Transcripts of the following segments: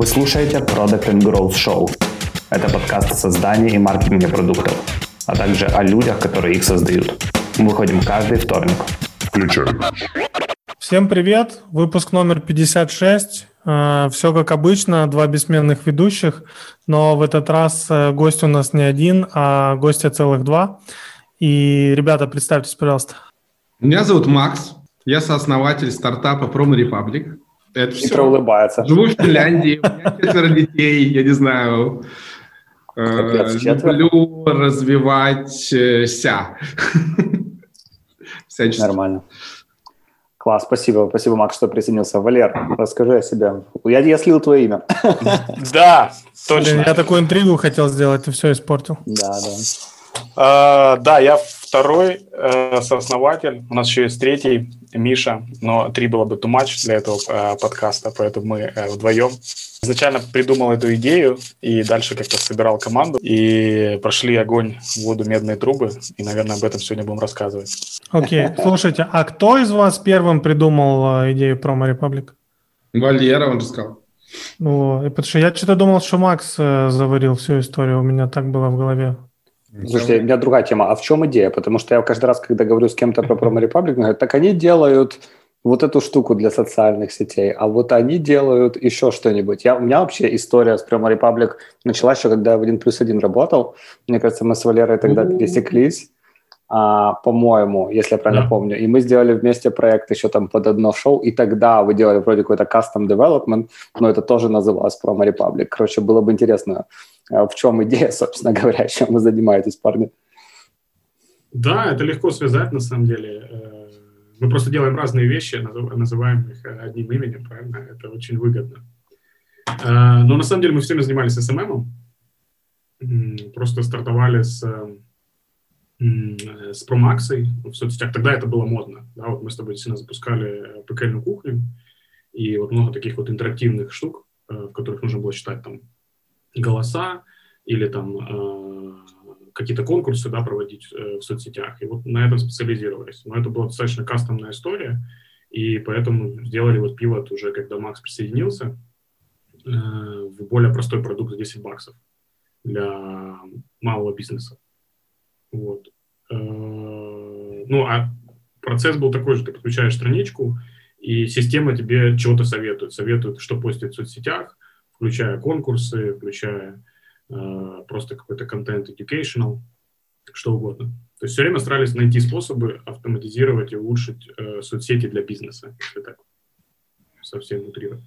Вы слушаете Product and Growth Show. Это подкаст о создании и маркетинге продуктов, а также о людях, которые их создают. Мы выходим каждый вторник. Включаем. Всем привет! Выпуск номер 56. Э, Все как обычно, два бессменных ведущих, но в этот раз э, гость у нас не один, а гостя целых два. И, ребята, представьтесь, пожалуйста. Меня зовут Макс, я сооснователь стартапа Promo Republic. Это все. Хитро улыбается. Живу в Финляндии, у меня четверо детей, я не знаю. Капец, э, люблю развиваться. Нормально. Класс, спасибо, спасибо, Макс, что присоединился. Валер, расскажи о себе. Я, я слил твое имя. Да, точно. Я такую интригу хотел сделать, ты все испортил. Да, да. Uh, да, я второй uh, сооснователь. У нас еще есть третий, Миша, но три было бы too much для этого uh, подкаста, поэтому мы вдвоем. Изначально придумал эту идею и дальше как-то собирал команду. И прошли огонь, воду, медные трубы. И, наверное, об этом сегодня будем рассказывать. Окей. Okay. Слушайте, а кто из вас первым придумал идею Promo Republic? Валера, он же сказал. Ну, потому что я что-то думал, что Макс э, заварил всю историю. У меня так было в голове. Слушайте, у меня другая тема. А в чем идея? Потому что я каждый раз, когда говорю с кем-то про Promo Republic, говорю, так они делают вот эту штуку для социальных сетей, а вот они делают еще что-нибудь. Я, у меня вообще история с Promo Republic началась еще, когда я в 1 плюс 1 работал. Мне кажется, мы с Валерой тогда пересеклись, а, по-моему, если я правильно yeah. помню. И мы сделали вместе проект еще там под одно шоу, и тогда вы делали вроде какой-то custom development, но это тоже называлось Promo Republic. Короче, было бы интересно в чем идея, собственно говоря, чем вы занимаетесь, парни? Да, это легко связать, на самом деле. Э, мы просто делаем разные вещи, называем их э, одним именем, правильно? Это очень выгодно. Э, но на самом деле мы всеми занимались SMM, просто стартовали с, с промаксой в соцсетях. Тогда это было модно. Да? Вот мы с тобой действительно запускали пекельную кухню, и вот много таких вот интерактивных штук, в которых нужно было читать там голоса или там э, какие-то конкурсы да, проводить э, в соцсетях. И вот на этом специализировались. Но это была достаточно кастомная история, и поэтому сделали вот пивот уже, когда Макс присоединился, э, в более простой продукт за 10 баксов для малого бизнеса. Вот. Ну, а процесс был такой же, ты подключаешь страничку, и система тебе чего-то советует. Советует, что постить в соцсетях, включая конкурсы, включая э, просто какой-то контент educational, что угодно. То есть все время старались найти способы автоматизировать и улучшить э, соцсети для бизнеса, если так совсем утрировать.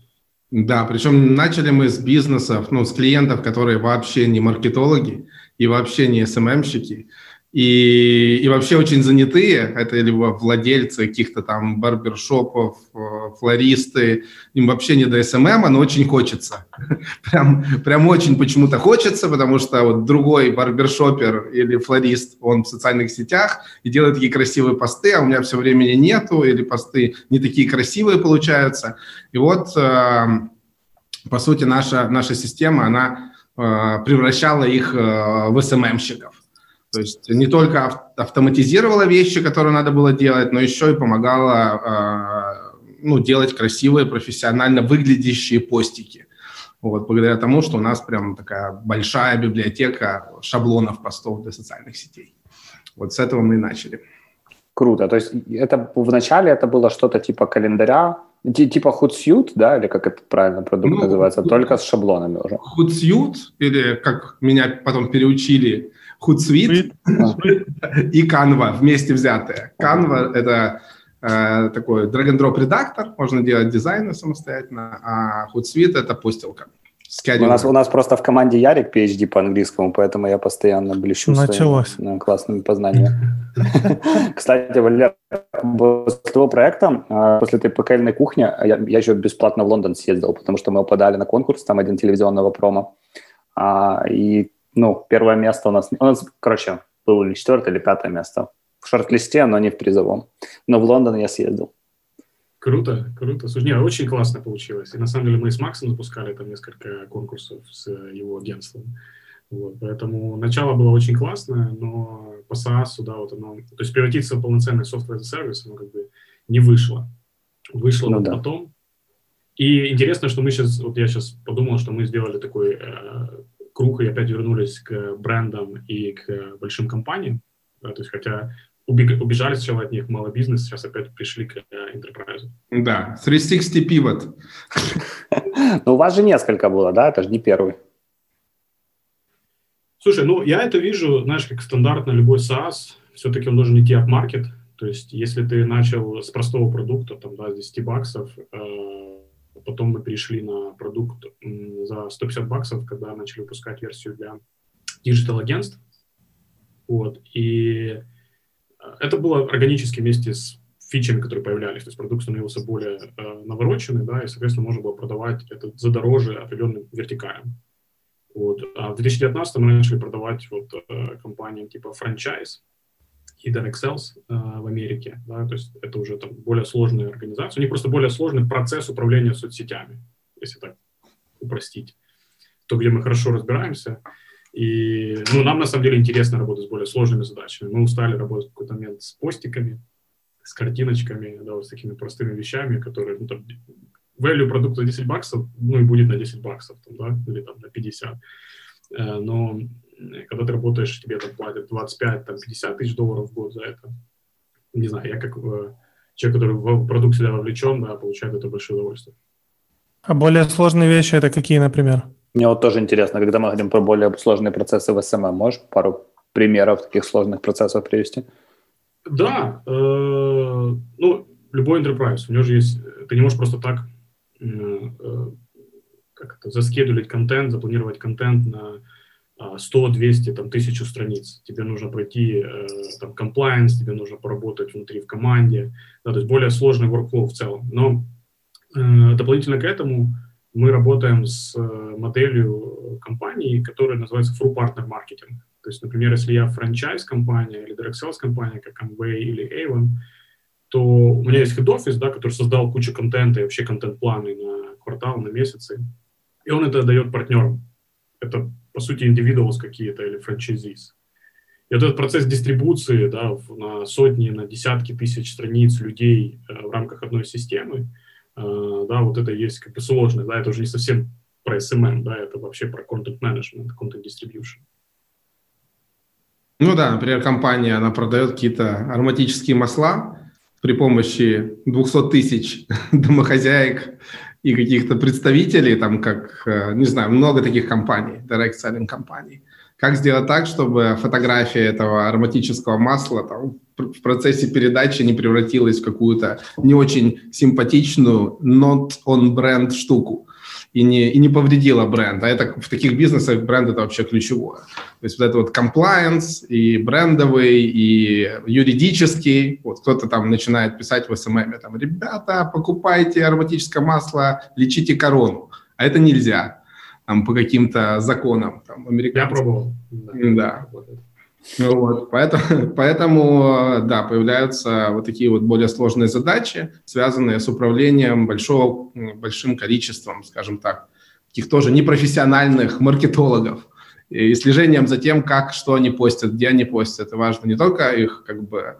Да, причем начали мы с бизнесов, ну, с клиентов, которые вообще не маркетологи и вообще не SMM щики, и, и вообще очень занятые, это либо владельцы каких-то там барбершопов, э, флористы, им вообще не до SMM, но очень хочется. Прям, прям очень почему-то хочется, потому что вот другой барбершопер или флорист, он в социальных сетях и делает такие красивые посты, а у меня все времени нету, или посты не такие красивые получаются. И вот, э, по сути, наша, наша система, она э, превращала их в СММщиков. То есть не только автоматизировала вещи, которые надо было делать, но еще и помогала а, ну, делать красивые, профессионально выглядящие постики. Вот, благодаря тому, что у нас прям такая большая библиотека шаблонов постов для социальных сетей. Вот с этого мы и начали. Круто. То есть это вначале это было что-то типа календаря, типа Hootsuite, да, или как это правильно продукт ну, называется, только с шаблонами уже. Hootsuite, или как меня потом переучили, Hootsuite и Canva вместе взятые. Canva — это э, такой drag-and-drop редактор, можно делать дизайны самостоятельно, а Hootsuite — это постилка. У нас, у нас просто в команде Ярик PhD по английскому, поэтому я постоянно блещу Началось. своими классными познаниями. Кстати, Валер, после того проекта, э, после этой пекельной кухни, я, я еще бесплатно в Лондон съездил, потому что мы подали на конкурс, там один телевизионного промо. А, и ну, первое место у нас, у нас, короче, было или четвертое, или пятое место в шорт-листе, но не в призовом. Но в Лондон я съездил. Круто, круто. Слушай, не, очень классно получилось. И на самом деле мы с Максом запускали там несколько конкурсов с его агентством. Вот, поэтому начало было очень классное, но по SaaS, да, вот оно, то есть превратиться в полноценный software as a service, оно как бы не вышло. Вышло ну, да. потом, И интересно, что мы сейчас, вот я сейчас подумал, что мы сделали такой э, круг и опять вернулись к брендам и к большим компаниям. Да, то есть хотя убежали сначала от них мало бизнес, сейчас опять пришли к enterprise. Да, 360 pivot. Ну, у вас же несколько было, да? Это же не первый. Слушай, ну, я это вижу, знаешь, как стандартно любой SaaS, все-таки он должен идти от market. То есть, если ты начал с простого продукта, там, да, с 10 баксов, э, потом мы перешли на продукт за 150 баксов, когда начали выпускать версию для digital-агентств. Вот, и это было органически вместе с фичами, которые появлялись. То есть продукт становился более э, навороченный, да, и, соответственно, можно было продавать это за дороже определенным вертикалям. Вот. А в 2019 мы начали продавать вот э, компаниям типа франчайз и Excels э, в Америке. Да, то есть это уже там более сложные организации. У них просто более сложный процесс управления соцсетями, если так упростить. То, где мы хорошо разбираемся, и ну, нам на самом деле интересно работать с более сложными задачами. Мы устали работать в какой-то момент с постиками, с картиночками, да, вот с такими простыми вещами, которые, ну, там, value продукта 10 баксов, ну, и будет на 10 баксов, там, да, или там на 50. Э, но когда ты работаешь, тебе там платят 25, там, 50 тысяч долларов в год за это. Не знаю, я как э, человек, который в продукт всегда вовлечен, да, получает это большое удовольствие. А более сложные вещи это какие, например? Мне вот тоже интересно, когда мы говорим про более сложные процессы в SMM, можешь пару примеров таких сложных процессов привести? Да, э, ну, любой enterprise, у него же есть, ты не можешь просто так э, э, как это, заскедулить контент, запланировать контент на 100, 200, там, тысячу страниц. Тебе нужно пройти э, там compliance, тебе нужно поработать внутри в команде, да, то есть более сложный workflow в целом. Но э, дополнительно к этому мы работаем с э, моделью компании, которая называется True Partner Marketing. То есть, например, если я франчайз-компания или direct sales компания, как Amway или Avon, то у меня есть head-office, да, который создал кучу контента и вообще контент-планы на квартал, на месяцы, и он это дает партнерам. Это, по сути, individuals какие-то или франчайзис. И вот этот процесс дистрибуции да, на сотни, на десятки тысяч страниц людей э, в рамках одной системы – Э, да, вот это есть как бы сложность, да, это уже не совсем про SMM, да, это вообще про content management, content distribution. Ну да, например, компания, она продает какие-то ароматические масла при помощи 200 тысяч домохозяек и каких-то представителей, там как, э, не знаю, много таких компаний, direct selling компаний. Как сделать так, чтобы фотография этого ароматического масла там, в процессе передачи не превратилась в какую-то не очень симпатичную not on бренд штуку и не, и не повредила бренд. А это в таких бизнесах бренд это вообще ключевое. То есть вот это вот compliance и брендовый, и юридический. Вот кто-то там начинает писать в SMM, там, ребята, покупайте ароматическое масло, лечите корону. А это нельзя там, по каким-то законам. Там, Я пробовал. Да. да. Вот, поэтому, поэтому, да, появляются вот такие вот более сложные задачи, связанные с управлением большого, большим количеством, скажем так, таких тоже непрофессиональных маркетологов и слежением за тем, как, что они постят, где они постят. Это важно не только их как бы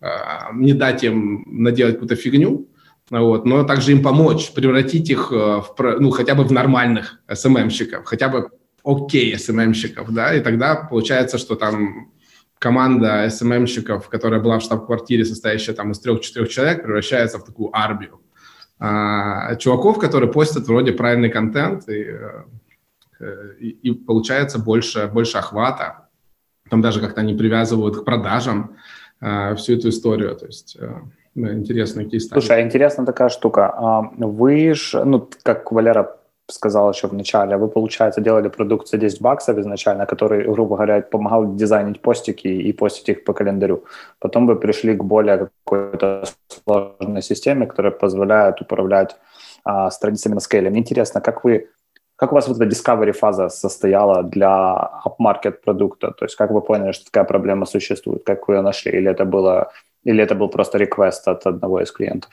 а, не дать им наделать какую-то фигню, вот, но также им помочь, превратить их э, в, ну, хотя бы в нормальных СММщиков, хотя бы окей СММщиков, да, и тогда получается, что там команда СММщиков, которая была в штаб-квартире, состоящая там из трех-четырех человек, превращается в такую армию. А, чуваков, которые постят вроде правильный контент, и, э, и, и получается больше, больше охвата. Там даже как-то они привязывают к продажам а, всю эту историю. То есть э, интересные кейсы. Слушай, а интересная такая штука. А, вы же, ну, как Валера сказал еще в начале, вы, получается, делали продукт за 10 баксов изначально, который, грубо говоря, помогал дизайнить постики и постить их по календарю. Потом вы пришли к более какой-то сложной системе, которая позволяет управлять а, страницами на скейле. Мне интересно, как вы как у вас вот эта discovery фаза состояла для upmarket продукта? То есть как вы поняли, что такая проблема существует? Как вы ее нашли? Или это, было, или это был просто реквест от одного из клиентов?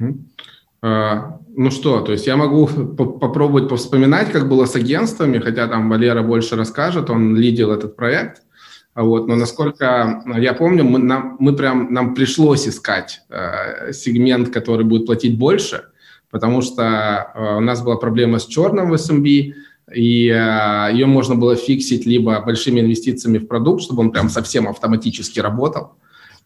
Uh, ну что, то есть я могу попробовать повспоминать, как было с агентствами, хотя там Валера больше расскажет, он лидил этот проект. А вот, но насколько я помню, мы, нам, мы прям, нам пришлось искать э, сегмент, который будет платить больше, потому что э, у нас была проблема с черным в SMB, и э, ее можно было фиксить либо большими инвестициями в продукт, чтобы он прям совсем автоматически работал.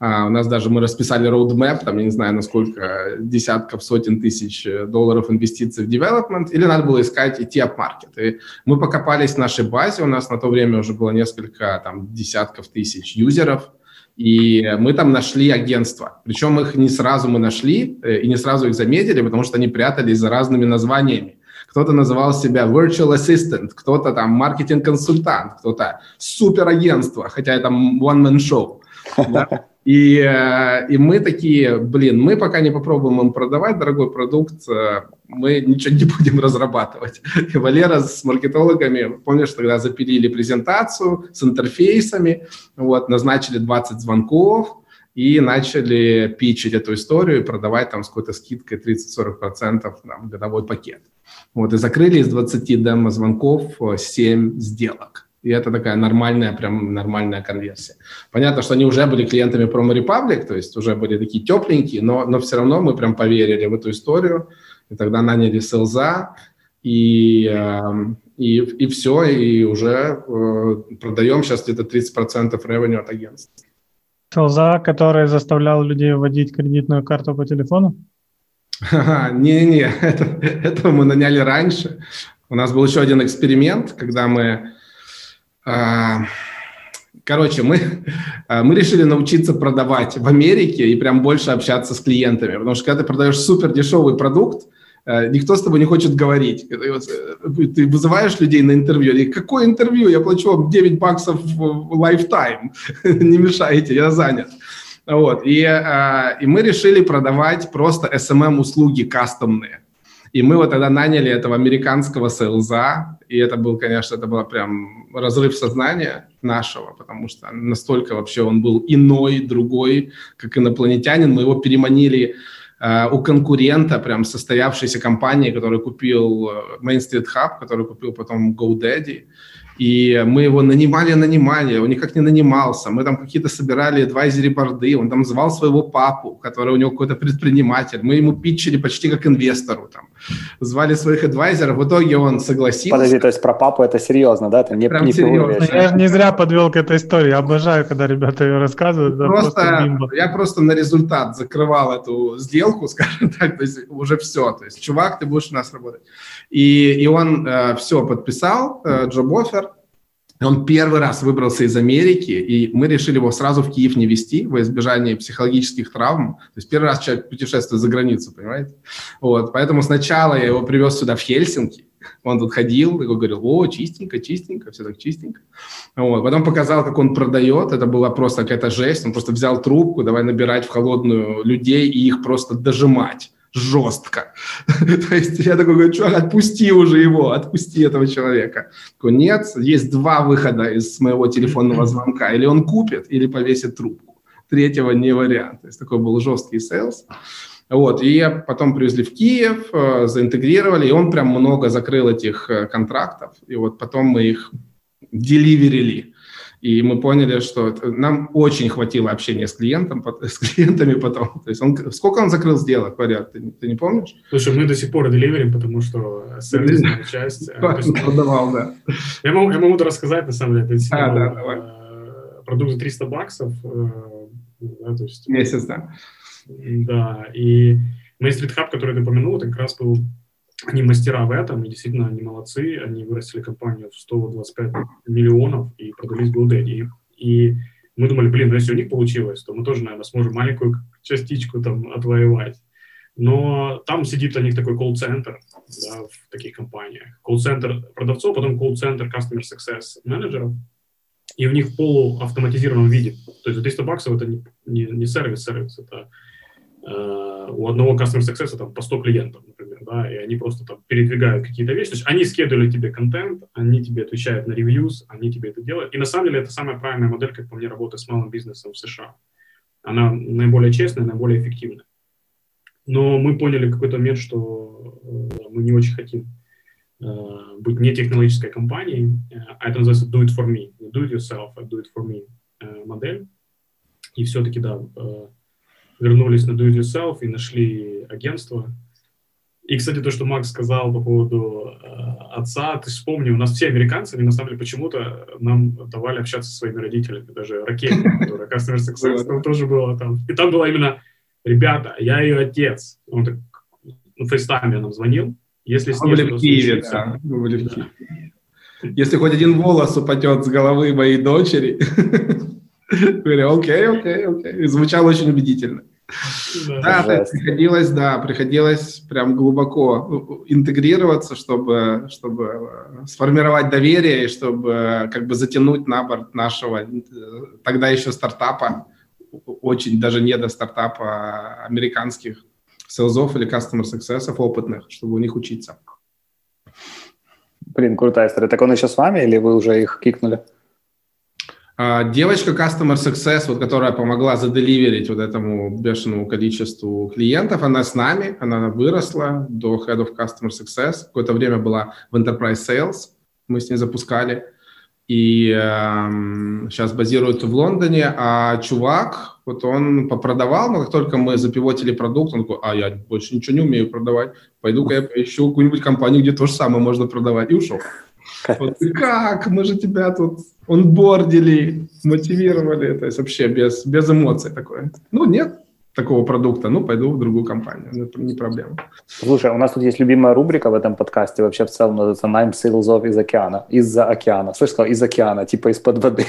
А у нас даже мы расписали roadmap, там, я не знаю, насколько десятков, сотен тысяч долларов инвестиций в development, или надо было искать идти up market. И мы покопались в нашей базе, у нас на то время уже было несколько там, десятков тысяч юзеров, и мы там нашли агентство. Причем их не сразу мы нашли э, и не сразу их заметили, потому что они прятались за разными названиями. Кто-то называл себя virtual assistant, кто-то там маркетинг-консультант, кто-то суперагентство, хотя это one-man show. Да? И, э, и мы такие, блин, мы пока не попробуем им продавать дорогой продукт, э, мы ничего не будем разрабатывать. И Валера с маркетологами, помнишь, тогда запилили презентацию с интерфейсами, вот, назначили 20 звонков, и начали пичить эту историю и продавать там с какой-то скидкой 30-40% там, годовой пакет. Вот, и закрыли из 20 демо-звонков 7 сделок. И это такая нормальная, прям нормальная конверсия. Понятно, что они уже были клиентами Promo Republic, то есть уже были такие тепленькие, но, но все равно мы прям поверили в эту историю. И тогда наняли селза, и, эм, и, и все, и уже э, продаем сейчас где-то 30% revenue от агентства. Селза, который заставлял людей вводить кредитную карту по телефону? Не-не, это, этого мы наняли раньше. У нас был еще один эксперимент, когда мы короче, мы, а, мы решили научиться продавать в Америке и прям больше общаться с клиентами, потому что когда ты продаешь супер дешевый продукт, а, никто с тобой не хочет говорить. Ты вызываешь людей на интервью, и какое интервью? Я плачу вам 9 баксов в lifetime, не мешайте, я занят. Вот. И, и мы решили продавать просто SMM-услуги кастомные. И мы вот тогда наняли этого американского сейлза, и это был, конечно, это был прям разрыв сознания нашего, потому что настолько вообще он был иной, другой, как инопланетянин. Мы его переманили э, у конкурента, прям состоявшейся компании, который купил э, Main Street Hub, который купил потом GoDaddy. И мы его нанимали, нанимали, он никак не нанимался. Мы там какие-то собирали адвайзери борды, он там звал своего папу, который у него какой-то предприниматель. Мы ему питчили почти как инвестору там. Звали своих адвайзеров, в итоге он согласился. Подожди, то есть про папу это серьезно, да? Это не, Прям не серьезно. Я же не зря подвел к этой истории. Я обожаю, когда ребята ее рассказывают. Просто, просто я просто на результат закрывал эту сделку, скажем так, то есть уже все. То есть, чувак, ты будешь у нас работать. И, и он э, все подписал, э, джоб-оффер, он первый раз выбрался из Америки, и мы решили его сразу в Киев не вести во избежание психологических травм. То есть первый раз человек путешествует за границу, понимаете? Вот, поэтому сначала я его привез сюда в Хельсинки, он тут ходил, и говорил, о, чистенько, чистенько, все так чистенько. Вот. Потом показал, как он продает, это была просто какая-то жесть, он просто взял трубку, давай набирать в холодную людей и их просто дожимать жестко. То есть я такой говорю, чувак, отпусти уже его, отпусти этого человека. Такой, нет, есть два выхода из моего телефонного звонка. Или он купит, или повесит трубку. Третьего не вариант. То есть такой был жесткий sales. Вот, и потом привезли в Киев, э, заинтегрировали, и он прям много закрыл этих э, контрактов, и вот потом мы их deliver или и мы поняли, что нам очень хватило общения с клиентом, с клиентами потом. То есть он, сколько он закрыл сделок, поряд, ты, ты не помнишь? Слушай, мы до сих пор deliver им, потому что сервисная часть... Э, продавал, да. Я могу, я могу рассказать, на самом деле. А, да, давай. Э, продукт за 300 баксов. Э, да, то есть, Месяц, да. Да, и Main Street Hub, который ты упомянул, это как раз был они мастера в этом, и действительно они молодцы, они вырастили компанию в 125 миллионов и продались GoDaddy. И мы думали, блин, ну если у них получилось, то мы тоже, наверное, сможем маленькую частичку там отвоевать. Но там сидит у них такой колл-центр да, в таких компаниях. Колл-центр продавцов, потом колл-центр customer success менеджеров. И у них в полуавтоматизированном виде. То есть 300 баксов это не, не, не сервис, сервис, это у одного Customer Success там по 100 клиентов, например, да, и они просто там передвигают какие-то вещи. То есть они скидывали тебе контент, они тебе отвечают на ревьюз, они тебе это делают. И на самом деле это самая правильная модель, как по мне, работы с малым бизнесом в США. Она наиболее честная, наиболее эффективная. Но мы поняли в какой-то момент, что э, мы не очень хотим э, быть не технологической компанией, а это называется do it for me, do it yourself, а do it for me модель. И все-таки, да, вернулись на do it yourself и нашли агентство. И, кстати, то, что Макс сказал по поводу э, отца, ты вспомни, у нас все американцы, они на самом деле почему-то нам давали общаться со своими родителями, даже ракеты, которая Customer Success, там тоже было там. И там было именно, ребята, я ее отец. Он так на FaceTime е нам звонил. Если с ним в Киеве, да, были в Киеве. Если хоть один волос упадет с головы моей дочери, говорю, окей, окей, окей. Звучало очень убедительно. Да, да приходилось, да, приходилось прям глубоко интегрироваться, чтобы, чтобы э, сформировать доверие и чтобы э, как бы затянуть на борт нашего э, тогда еще стартапа, очень даже не до стартапа а американских селзов или customer success опытных, чтобы у них учиться. Блин, крутая история. Так он еще с вами или вы уже их кикнули? А, девочка Customer Success, вот, которая помогла заделиверить вот этому бешеному количеству клиентов, она с нами, она выросла до Head of Customer Success. Какое-то время была в Enterprise Sales, мы с ней запускали. И э, сейчас базируется в Лондоне, а чувак, вот он попродавал, но как только мы запивотили продукт, он такой, а я больше ничего не умею продавать, пойду-ка я поищу какую-нибудь компанию, где то же самое можно продавать, и ушел. Вот, как? Мы же тебя тут онбордили, мотивировали, то есть вообще без, без эмоций такое. Ну, нет такого продукта, ну, пойду в другую компанию, ну, это не проблема. Слушай, у нас тут есть любимая рубрика в этом подкасте, вообще в целом называется «Nine Sales of из океана», из-за океана. Слышь, сказал, из океана, типа из-под воды.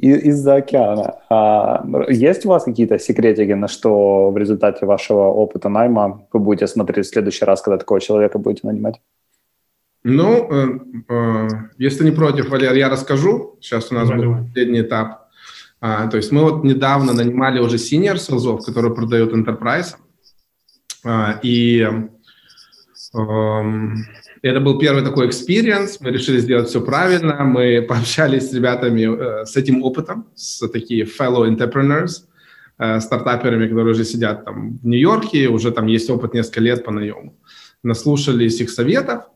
Из-за океана. А есть у вас какие-то секретики, на что в результате вашего опыта найма вы будете смотреть в следующий раз, когда такого человека будете нанимать? Ну, э, э, если не против, Валер, я расскажу. Сейчас у нас давай, будет последний этап. А, то есть мы вот недавно нанимали уже senior sales ов, которые продают enterprise. А, и э, это был первый такой experience. Мы решили сделать все правильно. Мы пообщались с ребятами э, с этим опытом, с такими fellow entrepreneurs, э, стартаперами, которые уже сидят там в Нью-Йорке, уже там есть опыт несколько лет по наему. Наслушались их советов,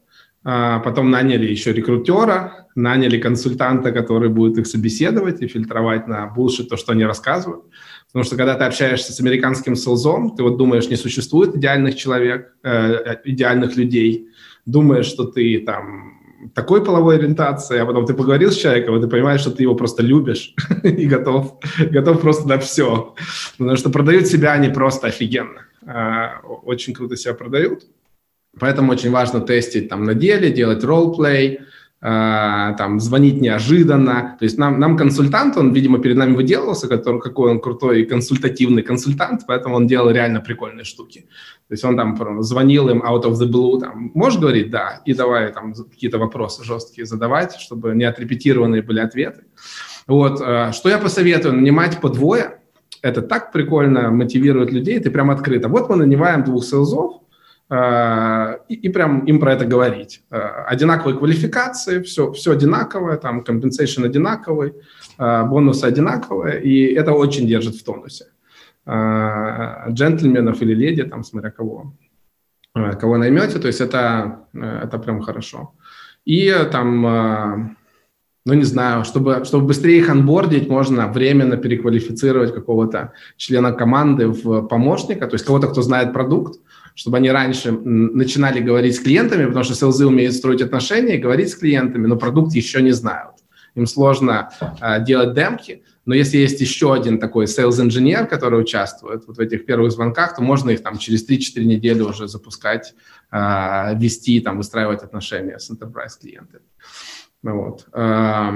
потом наняли еще рекрутера, наняли консультанта, который будет их собеседовать и фильтровать на булшит то, что они рассказывают. Потому что когда ты общаешься с американским селзом, ты вот думаешь, не существует идеальных человек, э, идеальных людей. Думаешь, что ты там такой половой ориентации, а потом ты поговорил с человеком, и ты понимаешь, что ты его просто любишь и готов, готов просто на все. Потому что продают себя они просто офигенно. Э, очень круто себя продают. Поэтому очень важно тестить там на деле, делать ролл-плей, Uh, там, звонить неожиданно. То есть нам, нам консультант, он, видимо, перед нами выделывался, который, какой он крутой консультативный консультант, поэтому он делал реально прикольные штуки. То есть он там звонил им out of the blue, там, можешь говорить? Да. И давай там какие-то вопросы жесткие задавать, чтобы не отрепетированные были ответы. Вот. Uh, что я посоветую? Нанимать по двое. Это так прикольно мотивирует людей, ты прям открыто. Вот мы нанимаем двух селзов, Э, и, и прям им про это говорить. Э, одинаковые квалификации, все, все одинаковое, там compensation одинаковый, э, бонусы одинаковые, и это очень держит в тонусе. Джентльменов или леди, там, смотря кого, кого наймете, то есть это, это прям хорошо. И там ну, не знаю, чтобы, чтобы быстрее их анбордить, можно временно переквалифицировать какого-то члена команды в помощника, то есть кого-то, кто знает продукт, чтобы они раньше начинали говорить с клиентами, потому что селзы умеют строить отношения, говорить с клиентами, но продукт еще не знают. Им сложно э, делать демки, но если есть еще один такой sales-инженер, который участвует вот в этих первых звонках, то можно их там через 3-4 недели уже запускать, э, вести, там, выстраивать отношения с enterprise клиентами. Вот. Э,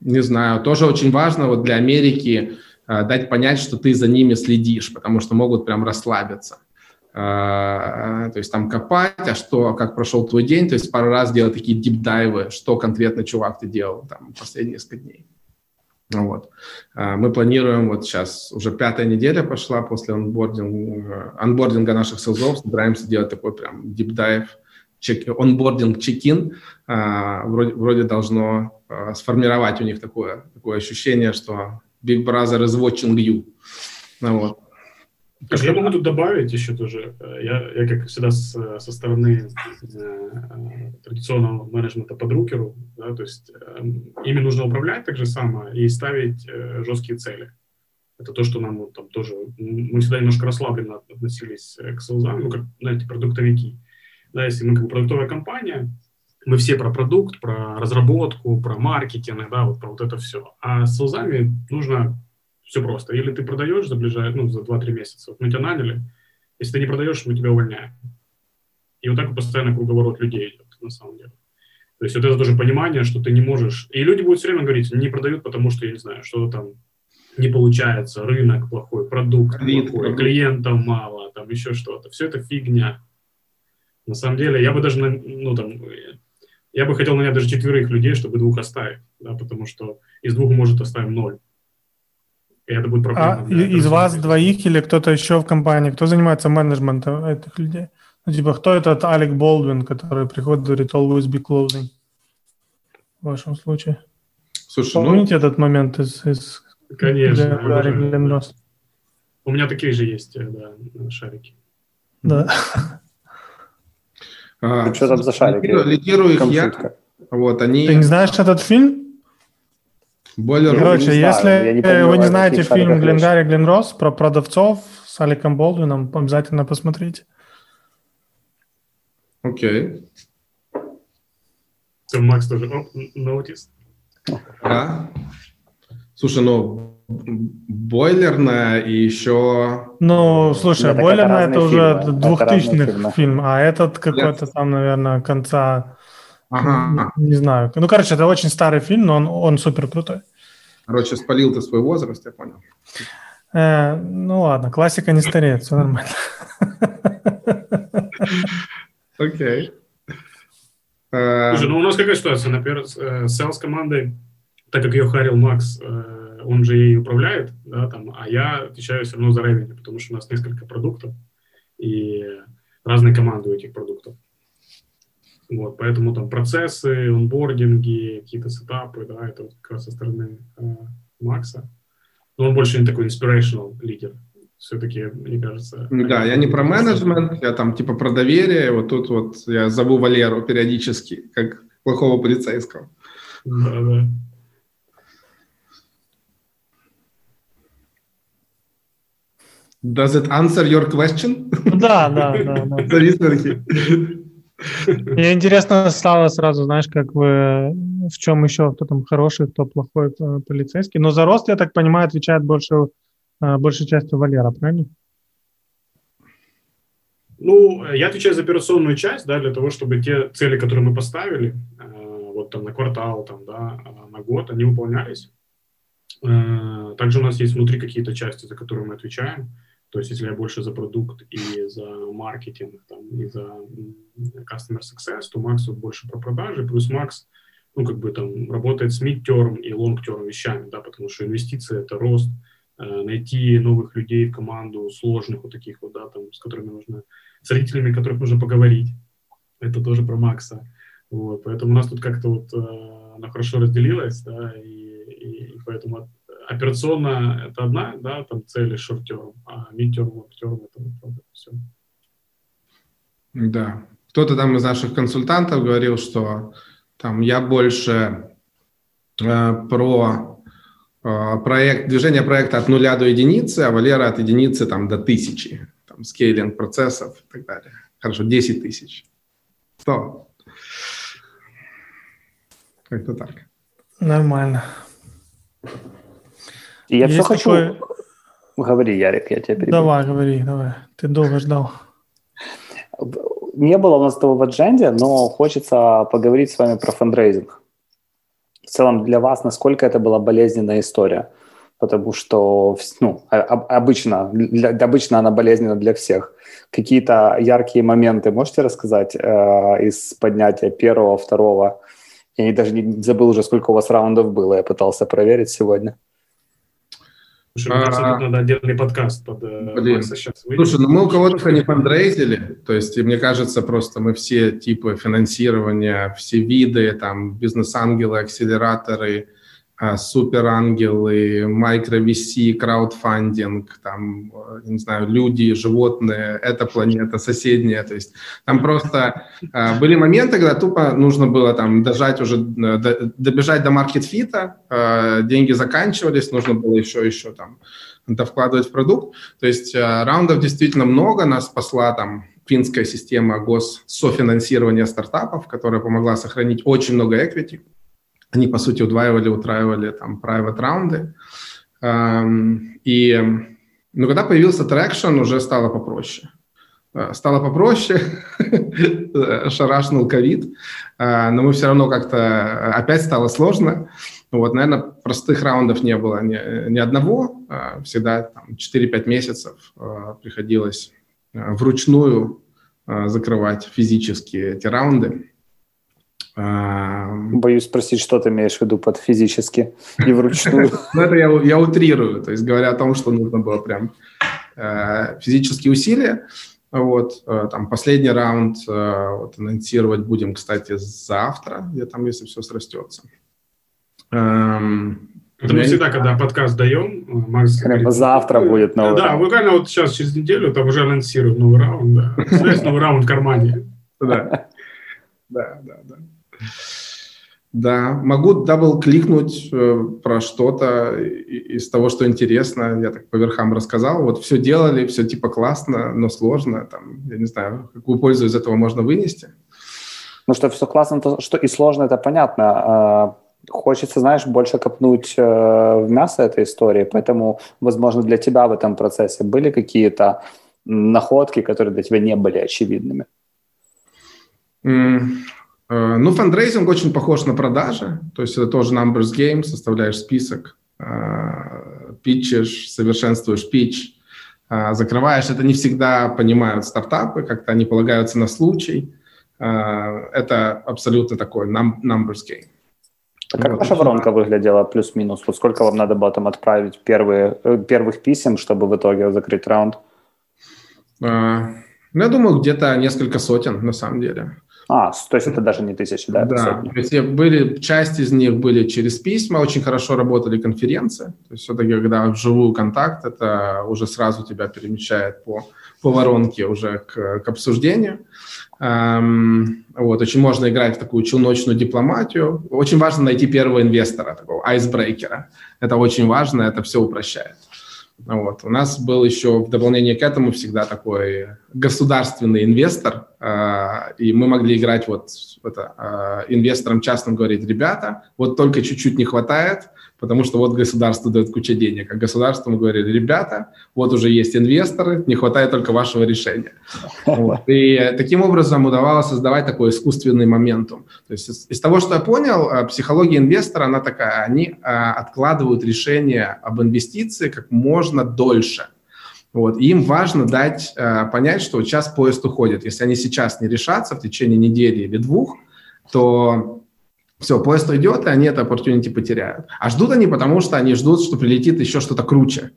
не знаю, тоже очень важно вот для Америки э, дать понять, что ты за ними следишь, потому что могут прям расслабиться. А, то есть там копать, а что, как прошел твой день, то есть пару раз делать такие дипдайвы, что конкретно, чувак, ты делал там последние несколько дней. Вот. А, мы планируем, вот сейчас уже пятая неделя пошла после онбординга, онбординга наших селзов, собираемся делать такой прям дипдайв, чек, онбординг чекин, а, вроде, вроде должно сформировать у них такое, такое ощущение, что Big Brother is watching you. Ну, вот. Я могу тут добавить еще тоже. Э, я, я как всегда с, со стороны э, традиционного менеджмента под рукеру, да, то есть э, ими нужно управлять так же само и ставить э, жесткие цели. Это то, что нам вот, там тоже... Мы всегда немножко расслабленно относились к селзам, ну, как, знаете, продуктовики. Да, если мы как бы продуктовая компания, мы все про продукт, про разработку, про маркетинг, да, вот про вот это все. А с селзами нужно все просто. Или ты продаешь за ближайшие, ну, за 2-3 месяца, вот мы тебя наняли, если ты не продаешь, мы тебя увольняем. И вот так вот постоянно круговорот людей идет, на самом деле. То есть вот это тоже понимание, что ты не можешь... И люди будут все время говорить, не продают, потому что, я не знаю, что-то там не получается, рынок плохой, продукт Клиент, плохой, продукт. клиентов мало, там еще что-то. Все это фигня. На самом деле, я бы даже, ну, там, я бы хотел нанять даже четверых людей, чтобы двух оставить, да, потому что из двух может оставим ноль. И это будет проблема. А из вас двоих или кто-то еще в компании, кто занимается менеджментом этих людей? Ну, типа, кто этот Алек Болдвин, который приходит и говорит always be closing в вашем случае? Слушай, ну Помните ну... этот момент из, из Конечно. Гарри У меня такие же есть, э, да, шарики. Да. А, что там за шарики? Лидирую их я. Вот, они... Ты не знаешь этот фильм? Бойлер. Короче, не если знаю, не помню, вы не знаете фильм Гленгарри Гленрос про продавцов с Аликом Болдвином, обязательно посмотрите. Окей. Okay. Макс тоже notice. Да. Слушай, ну, бойлерная и еще... Ну, слушай, это бойлерная это уже двухтысячных фильм, фильм, а этот какой-то там, наверное, конца... Ага. Не, не знаю. Ну, короче, это очень старый фильм, но он, он супер крутой. Короче, спалил ты свой возраст, я понял. Э, ну ладно, классика не стареет, все нормально. Окей. Слушай, ну у нас какая ситуация? Например, с э, sales командой, так как ее харил Макс, э, он же ей управляет, да, там, а я отвечаю все равно за ревеню, потому что у нас несколько продуктов и разные команды у этих продуктов. Вот, поэтому там процессы, онбординги, какие-то сетапы, да, это вот как раз со стороны э, Макса. Но он больше не такой inspirational лидер. Все-таки, мне кажется... Да, я не про менеджмент, я там типа про доверие. Вот тут вот я зову Валеру периодически, как плохого полицейского. Да, да. Does it answer your question? Да, да, да. да. Мне интересно стало сразу, знаешь, как вы, в чем еще, кто там хороший, кто плохой э, полицейский. Но за рост, я так понимаю, отвечает больше, э, большей частью Валера, правильно? Ну, я отвечаю за операционную часть, да, для того, чтобы те цели, которые мы поставили, э, вот там на квартал, там, да, на год, они выполнялись. Также у нас есть внутри какие-то части, за которые мы отвечаем. То есть если я больше за продукт и за маркетинг, там, и за customer success, то Макс вот больше про продажи, плюс Макс, ну, как бы там работает с mid-term и long-term вещами, да, потому что инвестиции — это рост, э, найти новых людей в команду, сложных вот таких вот, да, там, с которыми нужно, с родителями, которых нужно поговорить, это тоже про Макса, вот, поэтому у нас тут как-то вот э, она хорошо разделилась, да, и, и, и поэтому операционно это одна, да, там цели шортером, а мидтерм, лонгтерм это вот все. Да. Кто-то там из наших консультантов говорил, что там я больше э, про э, проект, движение проекта от нуля до единицы, а Валера от единицы там до тысячи, там scaling процессов и так далее. Хорошо, 10 тысяч. 100. Как-то так. Нормально. Я Есть все хочу... Такое... Говори, Ярик, я тебя перебью. Давай, говори, давай. Ты долго ждал. Не было у нас этого в agenda е, но хочется поговорить с вами про фандрейзинг. В целом для вас, насколько это была болезненная история? Потому что ну, обычно, для, обычно она болезненна для всех. Какие-то яркие моменты можете рассказать э, из поднятия первого, второго? Я даже не забыл уже, сколько у вас раундов было, я пытался проверить сегодня. Слушай, мне кажется, тут надо отдельный подкаст под э, Блин. Макса сейчас выйдет. Слушай, ну мы у кого-то не фандрейзили, то есть, мне кажется, просто мы все типы финансирования, все виды, там, бизнес-ангелы, акселераторы, а, суперангелы, микро-VC, краудфандинг, там, э, не знаю, люди, животные, эта планета, соседняя. То есть там просто а, были моменты, когда тупо нужно было там дожать уже, э, добежать до маркетфита, деньги заканчивались, нужно было еще, еще там это вкладывать в продукт. То есть раундов действительно много, нас спасла там финская система госсофинансирования стартапов, которая помогла сохранить очень много equity они, по сути, удваивали, утраивали там private раунды. Эм, и, ну, когда появился traction, уже стало попроще. Э, стало попроще, шарашнул ковид, э, но мы все равно как-то э, опять стало сложно. Вот, наверное, простых раундов не было ни, ни одного. Всегда там, 4-5 месяцев приходилось вручную закрывать физически эти раунды. Боюсь спросить, что ты имеешь в виду под физически и вручную. Ну, это я, я утрирую, то есть говоря о том, что нужно было прям э, физические усилия. Вот, э, там последний раунд э, вот, анонсировать будем, кстати, завтра, где там, если все срастется. Эм, это мы всегда, когда подкаст даем, Макс говорит, завтра будет новый Да, раунд. буквально вот сейчас, через неделю, там уже анонсируют новый раунд, да. новый раунд в кармане. Да, да, да, да. Могу дабл-кликнуть э, про что-то из того, что интересно. Я так по верхам рассказал. Вот все делали, все типа классно, но сложно. Там, я не знаю, какую пользу из этого можно вынести. Ну, что все классно, то, что и сложно, это понятно. А, хочется, знаешь, больше копнуть э, в мясо этой истории, поэтому, возможно, для тебя в этом процессе были какие-то находки, которые для тебя не были очевидными? Ну, фандрейзинг очень похож на продажи, то есть это тоже numbers game, составляешь список, э, питчешь, совершенствуешь питч, э, закрываешь. Это не всегда понимают стартапы, как-то они полагаются на случай. Это абсолютно такой numbers game. А как вот. ваша воронка выглядела плюс-минус? Вот сколько вам надо было там отправить первые, первых писем, чтобы в итоге закрыть раунд? Ну, я думаю, где-то несколько сотен на самом деле. А, то есть это даже не тысячи, да? Да, сотни. то есть были, часть из них были через письма, очень хорошо работали конференции. То есть все-таки, когда вживую контакт, это уже сразу тебя перемещает по, по воронке уже к, к обсуждению. Эм, вот, очень можно играть в такую челночную дипломатию. Очень важно найти первого инвестора, такого айсбрейкера. Это очень важно, это все упрощает. Вот. У нас был еще в дополнение к этому всегда такой государственный инвестор, э, и мы могли играть вот это, э, инвесторам частным говорить, ребята, вот только чуть-чуть не хватает, потому что вот государство дает кучу денег, а государство мы говорили, ребята, вот уже есть инвесторы, не хватает только вашего решения. Вот. И таким образом удавалось создавать такой искусственный моментум. То есть из, из того, что я понял, э, психология инвестора, она такая, они а, откладывают решение об инвестиции как можно дольше. Вот. И им важно дать э, понять, что вот сейчас поезд уходит. Если они сейчас не решатся в течение недели или двух, то все, поезд уйдет, и они это opportunity потеряют. А ждут они, потому что они ждут, что прилетит еще что-то круче.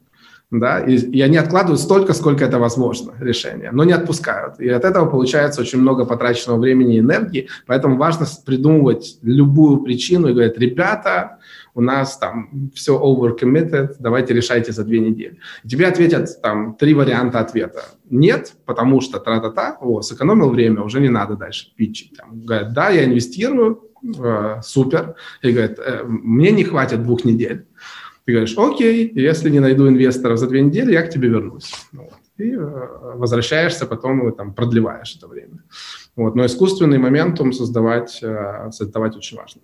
Да, и, и они откладывают столько, сколько это возможно, решение, но не отпускают. И от этого получается очень много потраченного времени и энергии, поэтому важно придумывать любую причину и говорить, ребята, у нас там все overcommitted, давайте решайте за две недели. И тебе ответят там три варианта ответа. Нет, потому что тра-та-та, о, сэкономил время, уже не надо дальше питчить. Там, говорят, да, я инвестирую, э, супер. И говорят, э, мне не хватит двух недель. Ты говоришь, окей, если не найду инвестора за две недели, я к тебе вернусь. Вот. И э, возвращаешься, потом там, продлеваешь это время. Вот. Но искусственный моментум создавать, э, создавать очень важно.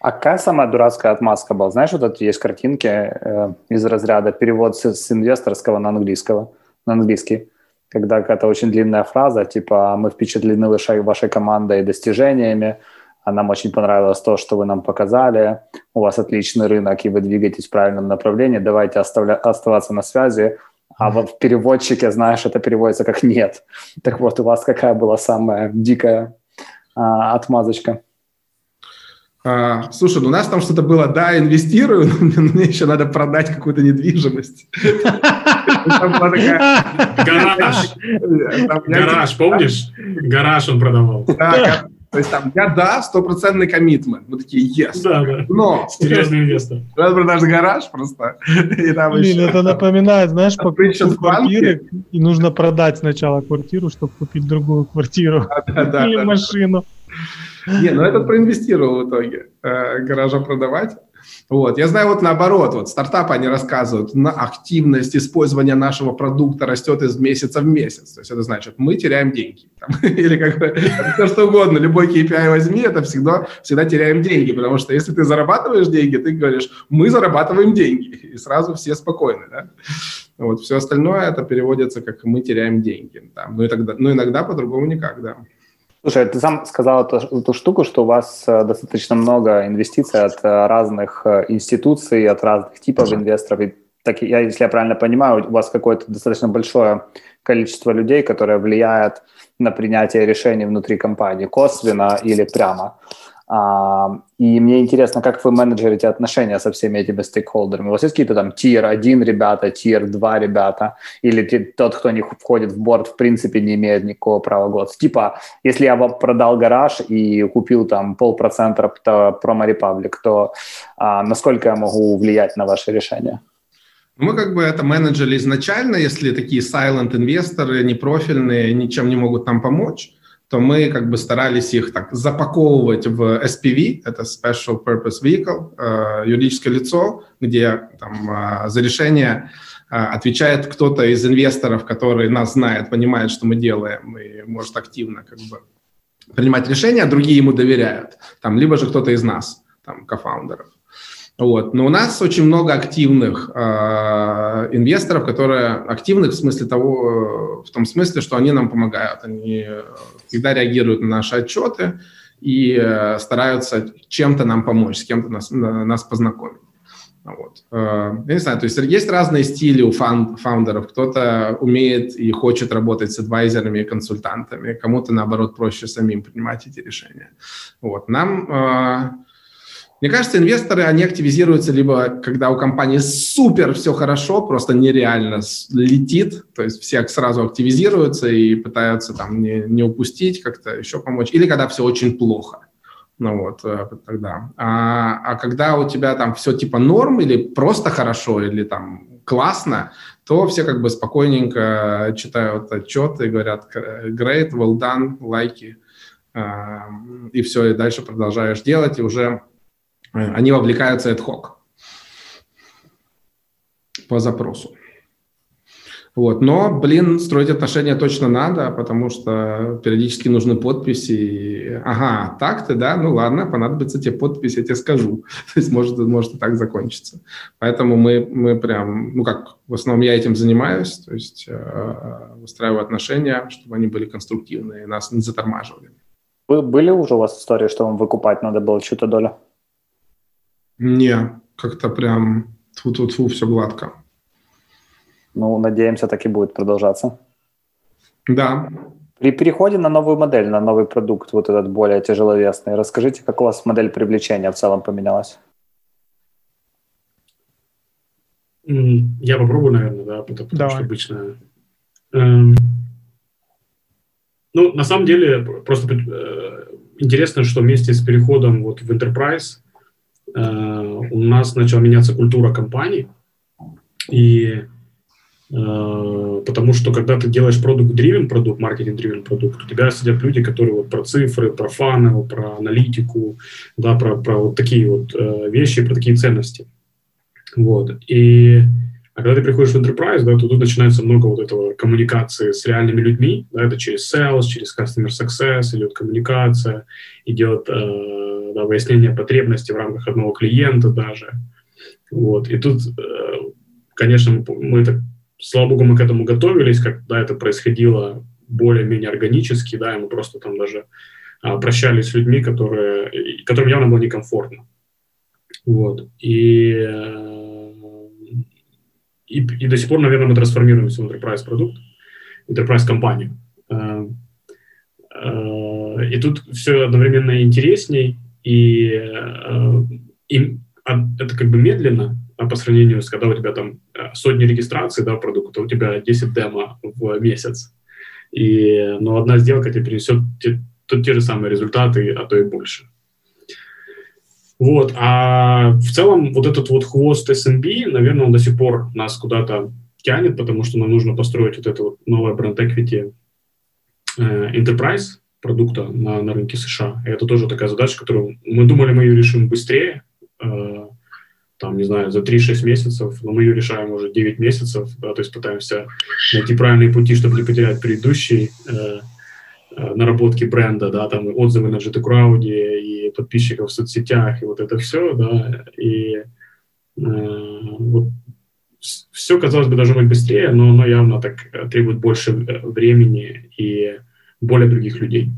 А какая самая дурацкая отмазка была? Знаешь, вот это есть картинки э, из разряда перевод с, с инвесторского на английского, на английский, когда какая-то очень длинная фраза, типа «мы впечатлены вашей, вашей командой и достижениями», а нам очень понравилось то, что вы нам показали, у вас отличный рынок, и вы двигаетесь в правильном направлении, давайте оставля- оставаться на связи, а вот в переводчике, знаешь, это переводится как «нет». Так вот, у вас какая была самая дикая а, отмазочка? А, слушай, ну у нас там что-то было, да, инвестирую, но мне еще надо продать какую-то недвижимость. Гараж. Гараж, помнишь? Гараж он продавал. Да, То есть там я да, стопроцентный коммитмент. Мы такие, yes. Да, да. Но Серьезный инвестор. надо продать гараж просто. И там Блин, еще- это напоминает, знаешь, по при чем курсу в банке? квартиры, и нужно продать сначала квартиру, чтобы купить другую квартиру Да, да, или да. машину. Не, ну этот проинвестировал в итоге, э, гаража продавать. Вот. Я знаю вот наоборот, вот стартапы, они рассказывают, на активность использования нашего продукта растет из месяца в месяц. То есть это значит, мы теряем деньги. Там, или как все что угодно, любой KPI возьми, это всегда, всегда теряем деньги. Потому что если ты зарабатываешь деньги, ты говоришь, мы зарабатываем деньги. И сразу все спокойны. Да? Вот. Все остальное это переводится как мы теряем деньги. Там. Ну, и тогда, ну иногда по-другому никак, да. Слушай, ты сам сказал эту, эту штуку, что у вас э, достаточно много инвестиций от э, разных э, институций, от разных типов инвесторов. И так, я, если я правильно понимаю, у вас какое-то достаточно большое количество людей, которое влияет на принятие решений внутри компании, косвенно или прямо. А, и мне интересно, как вы manage рите отношения со всеми этими стейкхолдерами? У вас есть какие-то там tier-1 ребята, tier-2 ребята, или тот, кто не входит в борт, в принципе не имеет никакого права голоса? Типа, если я продал гараж и купил там полпроцента Promo Republic, то а, насколько я могу влиять на ваше решение? Мы как бы это менеджеры изначально, если такие silent инвесторы, непрофильные, ничем не могут нам помочь, то мы как бы старались их так запаковывать в SPV, это Special Purpose Vehicle, э, юридическое лицо, где там э, за решение э, отвечает кто-то из инвесторов, который нас знает, понимает, что мы делаем и может активно как бы принимать решения, а другие ему доверяют, там, либо же кто-то из нас, там, кофаундеров. Вот. Но у нас очень много активных э, инвесторов, которые активных в смысле того, в том смысле, что они нам помогают. Они всегда реагируют на наши отчеты и э, стараются чем-то нам помочь, с кем-то нас, на- нас познакомить. Вот. Э, Я не знаю, то есть есть разные стили у фан- фаундеров. Кто-то умеет и хочет работать с адвайзерами и консультантами, кому-то, наоборот, проще самим принимать эти решения. Вот. Нам э, мне кажется, инвесторы, они активизируются либо когда у компании супер все хорошо, просто нереально летит, то есть все сразу активизируются и пытаются там не, не упустить, как-то еще помочь, или когда все очень плохо. Ну вот, э, тогда. А, а когда у тебя там все типа норм или просто хорошо, или там классно, то все как бы спокойненько читают отчеты и говорят great, well done, лайки, а, и все, и дальше продолжаешь делать, и уже э, они вовлекаются ad hoc по запросу. Вот. Но, блин, строить отношения точно надо, потому что периодически нужны подписи. И, ага, так ты, да? Ну ладно, понадобится тебе подпись, я тебе скажу. То есть может, может и так закончиться. Поэтому мы, мы прям, ну как, в основном я этим занимаюсь, то есть э, выстраиваю отношения, чтобы они были конструктивные, нас не затормаживали. Вы, были уже у вас истории, что вам выкупать надо было чью-то долю? Не, как-то прям тьфу-тьфу-тьфу, все гладко. Ну, надеемся, так и будет продолжаться. Да, При переходе на новую модель, на новый продукт, вот этот более тяжеловесный, расскажите, как у вас модель привлечения в целом поменялась? Я попробую, наверное, да, потому, потому Давай. что обычно... эм, ну, на самом деле, просто э, интересно, что вместе с переходом вот в Enterprise э, у нас начала меняться культура компании, и э, потому что когда ты делаешь продукт-дривен продукт, маркетинг-дривен продукт, у тебя сидят люди, которые вот про цифры, про фанел, про аналитику, да, про, про вот такие вот э, вещи, про такие ценности. Вот. И а когда ты приходишь в enterprise, да, то тут начинается много вот этого коммуникации с реальными людьми, да, это через sales, через customer success идет коммуникация, идет э, да, выяснение потребностей в рамках одного клиента даже. Вот. И тут, э, конечно, мы, так, слава богу, мы к этому готовились, когда это происходило более-менее органически, да, и мы просто там даже а, прощались с людьми, которые, которым явно было некомфортно. Вот. И, э, и, и до сих пор, наверное, мы трансформируемся в enterprise продукт, enterprise компанию. Э, И тут все одновременно интересней, и, э, и это как бы медленно, а по сравнению с, когда у тебя там э, сотни регистраций, да, продукта, у тебя 10 демо в месяц. И, но одна сделка тебе принесет те- те же самые результаты, а то и больше. Вот, а в целом вот этот вот хвост SMB, наверное, он до сих пор нас куда-то тянет, потому что нам нужно построить вот это вот новое бренд equity э, enterprise продукта на, на рынке США. И это тоже такая задача, которую мы думали, мы ее решим быстрее, э, там, не знаю, за 3-6 месяцев, но мы ее решаем уже 9 месяцев, да, то есть пытаемся найти правильные пути, чтобы не потерять предыдущий э, э, наработки бренда, да, там отзывы на GT Crowd и подписчиков в соцсетях, и вот это все, да, и э, вот все, казалось бы, должно быть быстрее, но оно явно так э, требует больше э, времени и более других людей.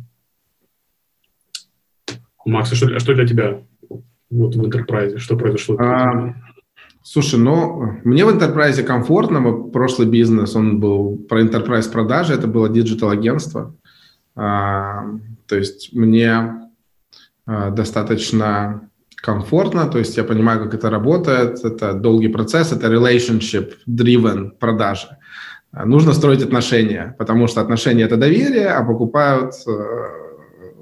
Макс, а что, а что для тебя вот в Enterprise? Что произошло? А, слушай, ну, мне в Enterprise комфортно. Прошлый бизнес, он был про Enterprise продажи, это было digital-агентство. А, то есть мне а, достаточно комфортно, то есть я понимаю, как это работает, это долгий процесс, это relationship-driven продажи. Нужно строить отношения, потому что отношения – это доверие, а покупают э,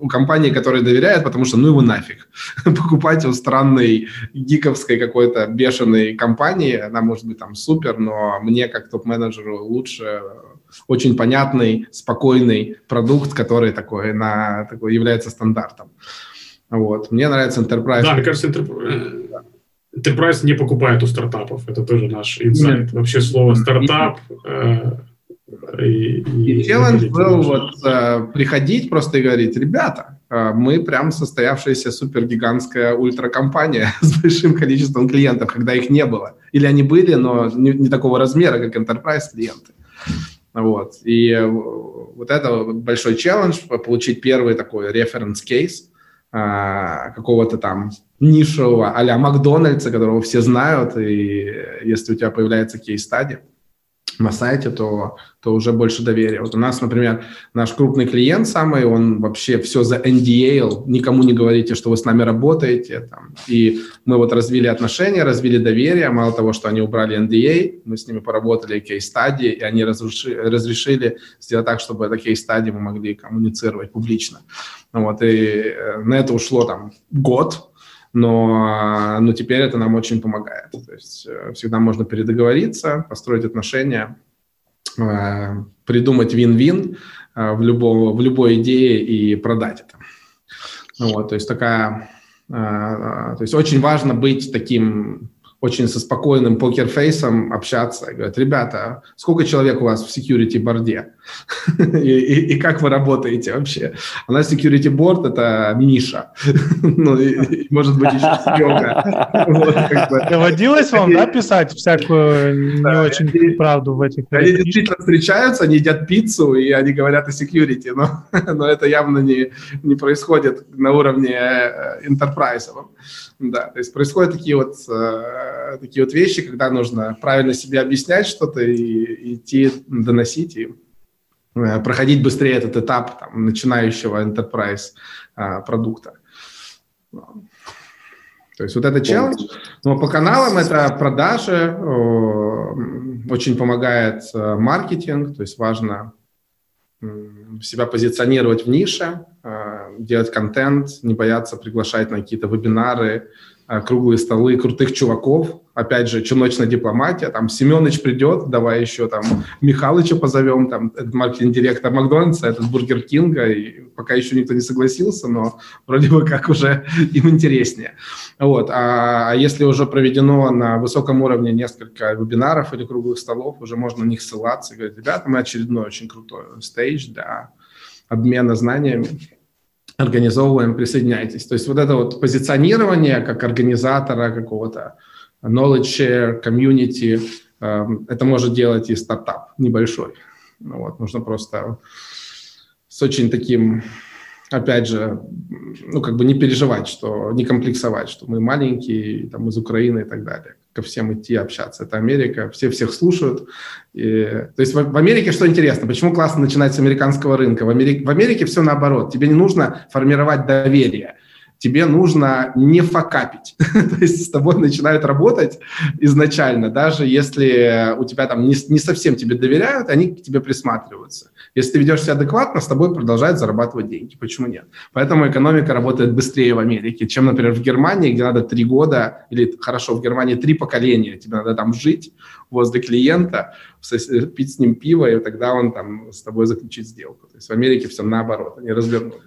у компании, которые доверяют, потому что ну его нафиг. Покупать у странной гиковской какой-то бешеной компании, она может быть там супер, но мне как топ-менеджеру лучше очень понятный, спокойный продукт, который такой, на, такой является стандартом. Вот. Мне нравится Enterprise. Да, мне кажется, Enterprise, Enterprise не покупает у стартапов. Это тоже наш инсайт. Вообще слово стартап... Э, и, и, и челлендж был вот э, приходить просто и говорить, ребята, э, мы прям состоявшаяся супергигантская ультракомпания с большим количеством клиентов, когда их не было. Или они были, но не, не такого размера, как enterprise клиенты. Вот. И э, вот это большой челлендж, получить первый такой референс-кейс, а, какого-то там нишевого а-ля Макдональдса, которого все знают, и если у тебя появляется кейс-стадия, на сайте, то, то уже больше доверия. Вот у нас, например, наш крупный клиент самый, он вообще все за NDA, никому не говорите, что вы с нами работаете. Там. И мы вот развили отношения, развили доверие. Мало того, что они убрали NDA, мы с ними поработали кейс-стадии, и они разрешили, разрешили сделать так, чтобы это кейс-стадии мы могли коммуницировать публично. Вот, и э, на это ушло там год, но, но теперь это нам очень помогает. То есть э, всегда можно передоговориться, построить отношения, э, придумать вин-вин э, в, любого, в любой идее и продать это. Вот, то есть такая, то есть очень важно быть таким очень со спокойным покерфейсом общаться говорят, ребята, сколько человек у вас в security борде? и, и, и как вы работаете вообще? У нас security board – это Миша. ну, и, может быть, еще Серега. Доводилось вам, да, писать всякую не очень правду в этих Они действительно встречаются, они едят пиццу, и они говорят о security, но, но это явно не, не происходит на уровне э, enterprise. Да, то есть происходят такие вот, э, такие вот вещи, когда нужно правильно себе объяснять что-то и, идти доносить и э, проходить быстрее этот этап там, начинающего enterprise э, продукта. То есть вот это челлендж. Но по каналам это продажи, э, очень помогает э, маркетинг, то есть важно себя позиционировать в нише, а, делать контент, не бояться приглашать на какие-то вебинары, а, круглые столы крутых чуваков. Опять же, чуночная дипломатия. Там Семенович придет, давай еще там Михалыча позовем, там маркетинг-директор Макдональдса, этот Бургер Кинга. И пока еще никто не согласился, но вроде бы как уже им интереснее. Вот. А, а если уже проведено на высоком уровне несколько вебинаров или круглых столов, уже можно на них ссылаться и говорить, ребята, мы очередной очень крутой stage для обмена знаниями организовываем, присоединяйтесь. То есть вот это вот позиционирование как организатора какого-то knowledge share, community, эм, это может делать и стартап небольшой. Ну вот, нужно просто с очень таким, опять же, ну как бы не переживать, что не комплексовать, что мы маленькие, там из Украины и так далее ко всем идти общаться. Это Америка, все всех слушают. И, то есть в, в Америке что интересно, почему классно начинать с американского рынка? В Америке, в Америке все наоборот. Тебе не нужно формировать доверие. Тебе нужно не факапить. То есть с тобой начинают работать изначально, даже если у тебя там не, не совсем тебе доверяют, они к тебе присматриваются. Если ты ведешь себя адекватно, с тобой продолжают зарабатывать деньги. Почему нет? Поэтому экономика работает быстрее в Америке, чем, например, в Германии, где надо три года, или хорошо, в Германии три поколения, тебе надо там жить возле клиента, пить с ним пиво, и тогда он там с тобой заключит сделку. То есть в Америке все наоборот, они развернули.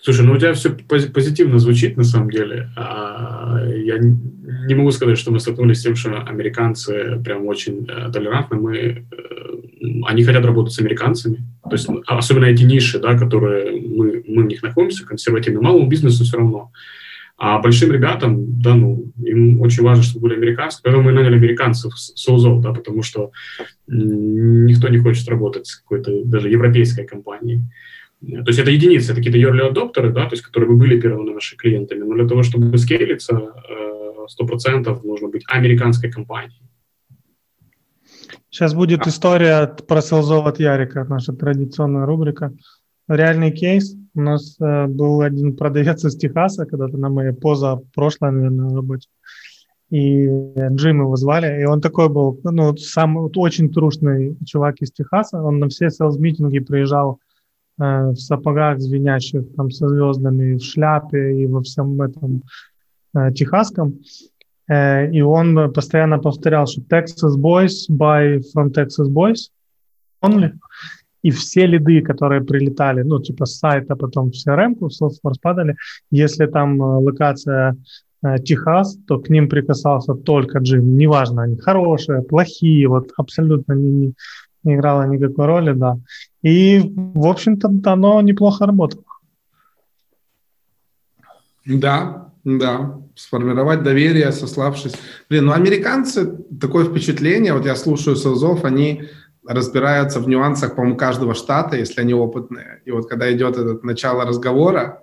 Слушай, ну у тебя все позитивно звучит на самом деле. А, я не могу сказать, что мы столкнулись с тем, что американцы прям очень э, толерантны. Мы, э, они хотят работать с американцами. То есть особенно эти ниши, да, которые мы, мы в них находимся, консервативно. Малому бизнесу все равно. А большим ребятам, да, ну, им очень важно, чтобы были американцы. Поэтому мы наняли американцев с УЗО, да, потому что никто не хочет работать с какой-то даже европейской компанией. То есть это единицы, это какие-то early adopterы, да, то есть которые бы были первыми нашими клиентами. Но для того, чтобы скейлиться, 100% э, нужно быть американской компанией. Сейчас будет история про селзов от Ярика, наша традиционная рубрика. Реальный кейс. У нас э, был один продавец из Техаса, когда-то на моей поза прошлой, наверное, работе. И Джим его звали, и он такой был, ну, сам очень трушный чувак из Техаса. Он на все селс-митинги приезжал Э, в сапогах звенящих, там, со звездами, в шляпе и во всем этом э, техасском. Э, и он постоянно повторял, что Texas Boys buy from Texas Boys only. И все лиды, которые прилетали, ну, типа с сайта, потом в CRM-ку, в Salesforce падали, если там локация Техас, то к ним прикасался только Джим. Неважно, они хорошие, плохие, вот абсолютно не, не, не играло никакой роли, да. И, в общем-то, оно неплохо работало. Да, да, сформировать доверие, сославшись. Блин, ну американцы, такое впечатление, вот я слушаю СОЗов, они разбираются в нюансах, по-моему, каждого штата, если они опытные. И вот когда идет это начало разговора,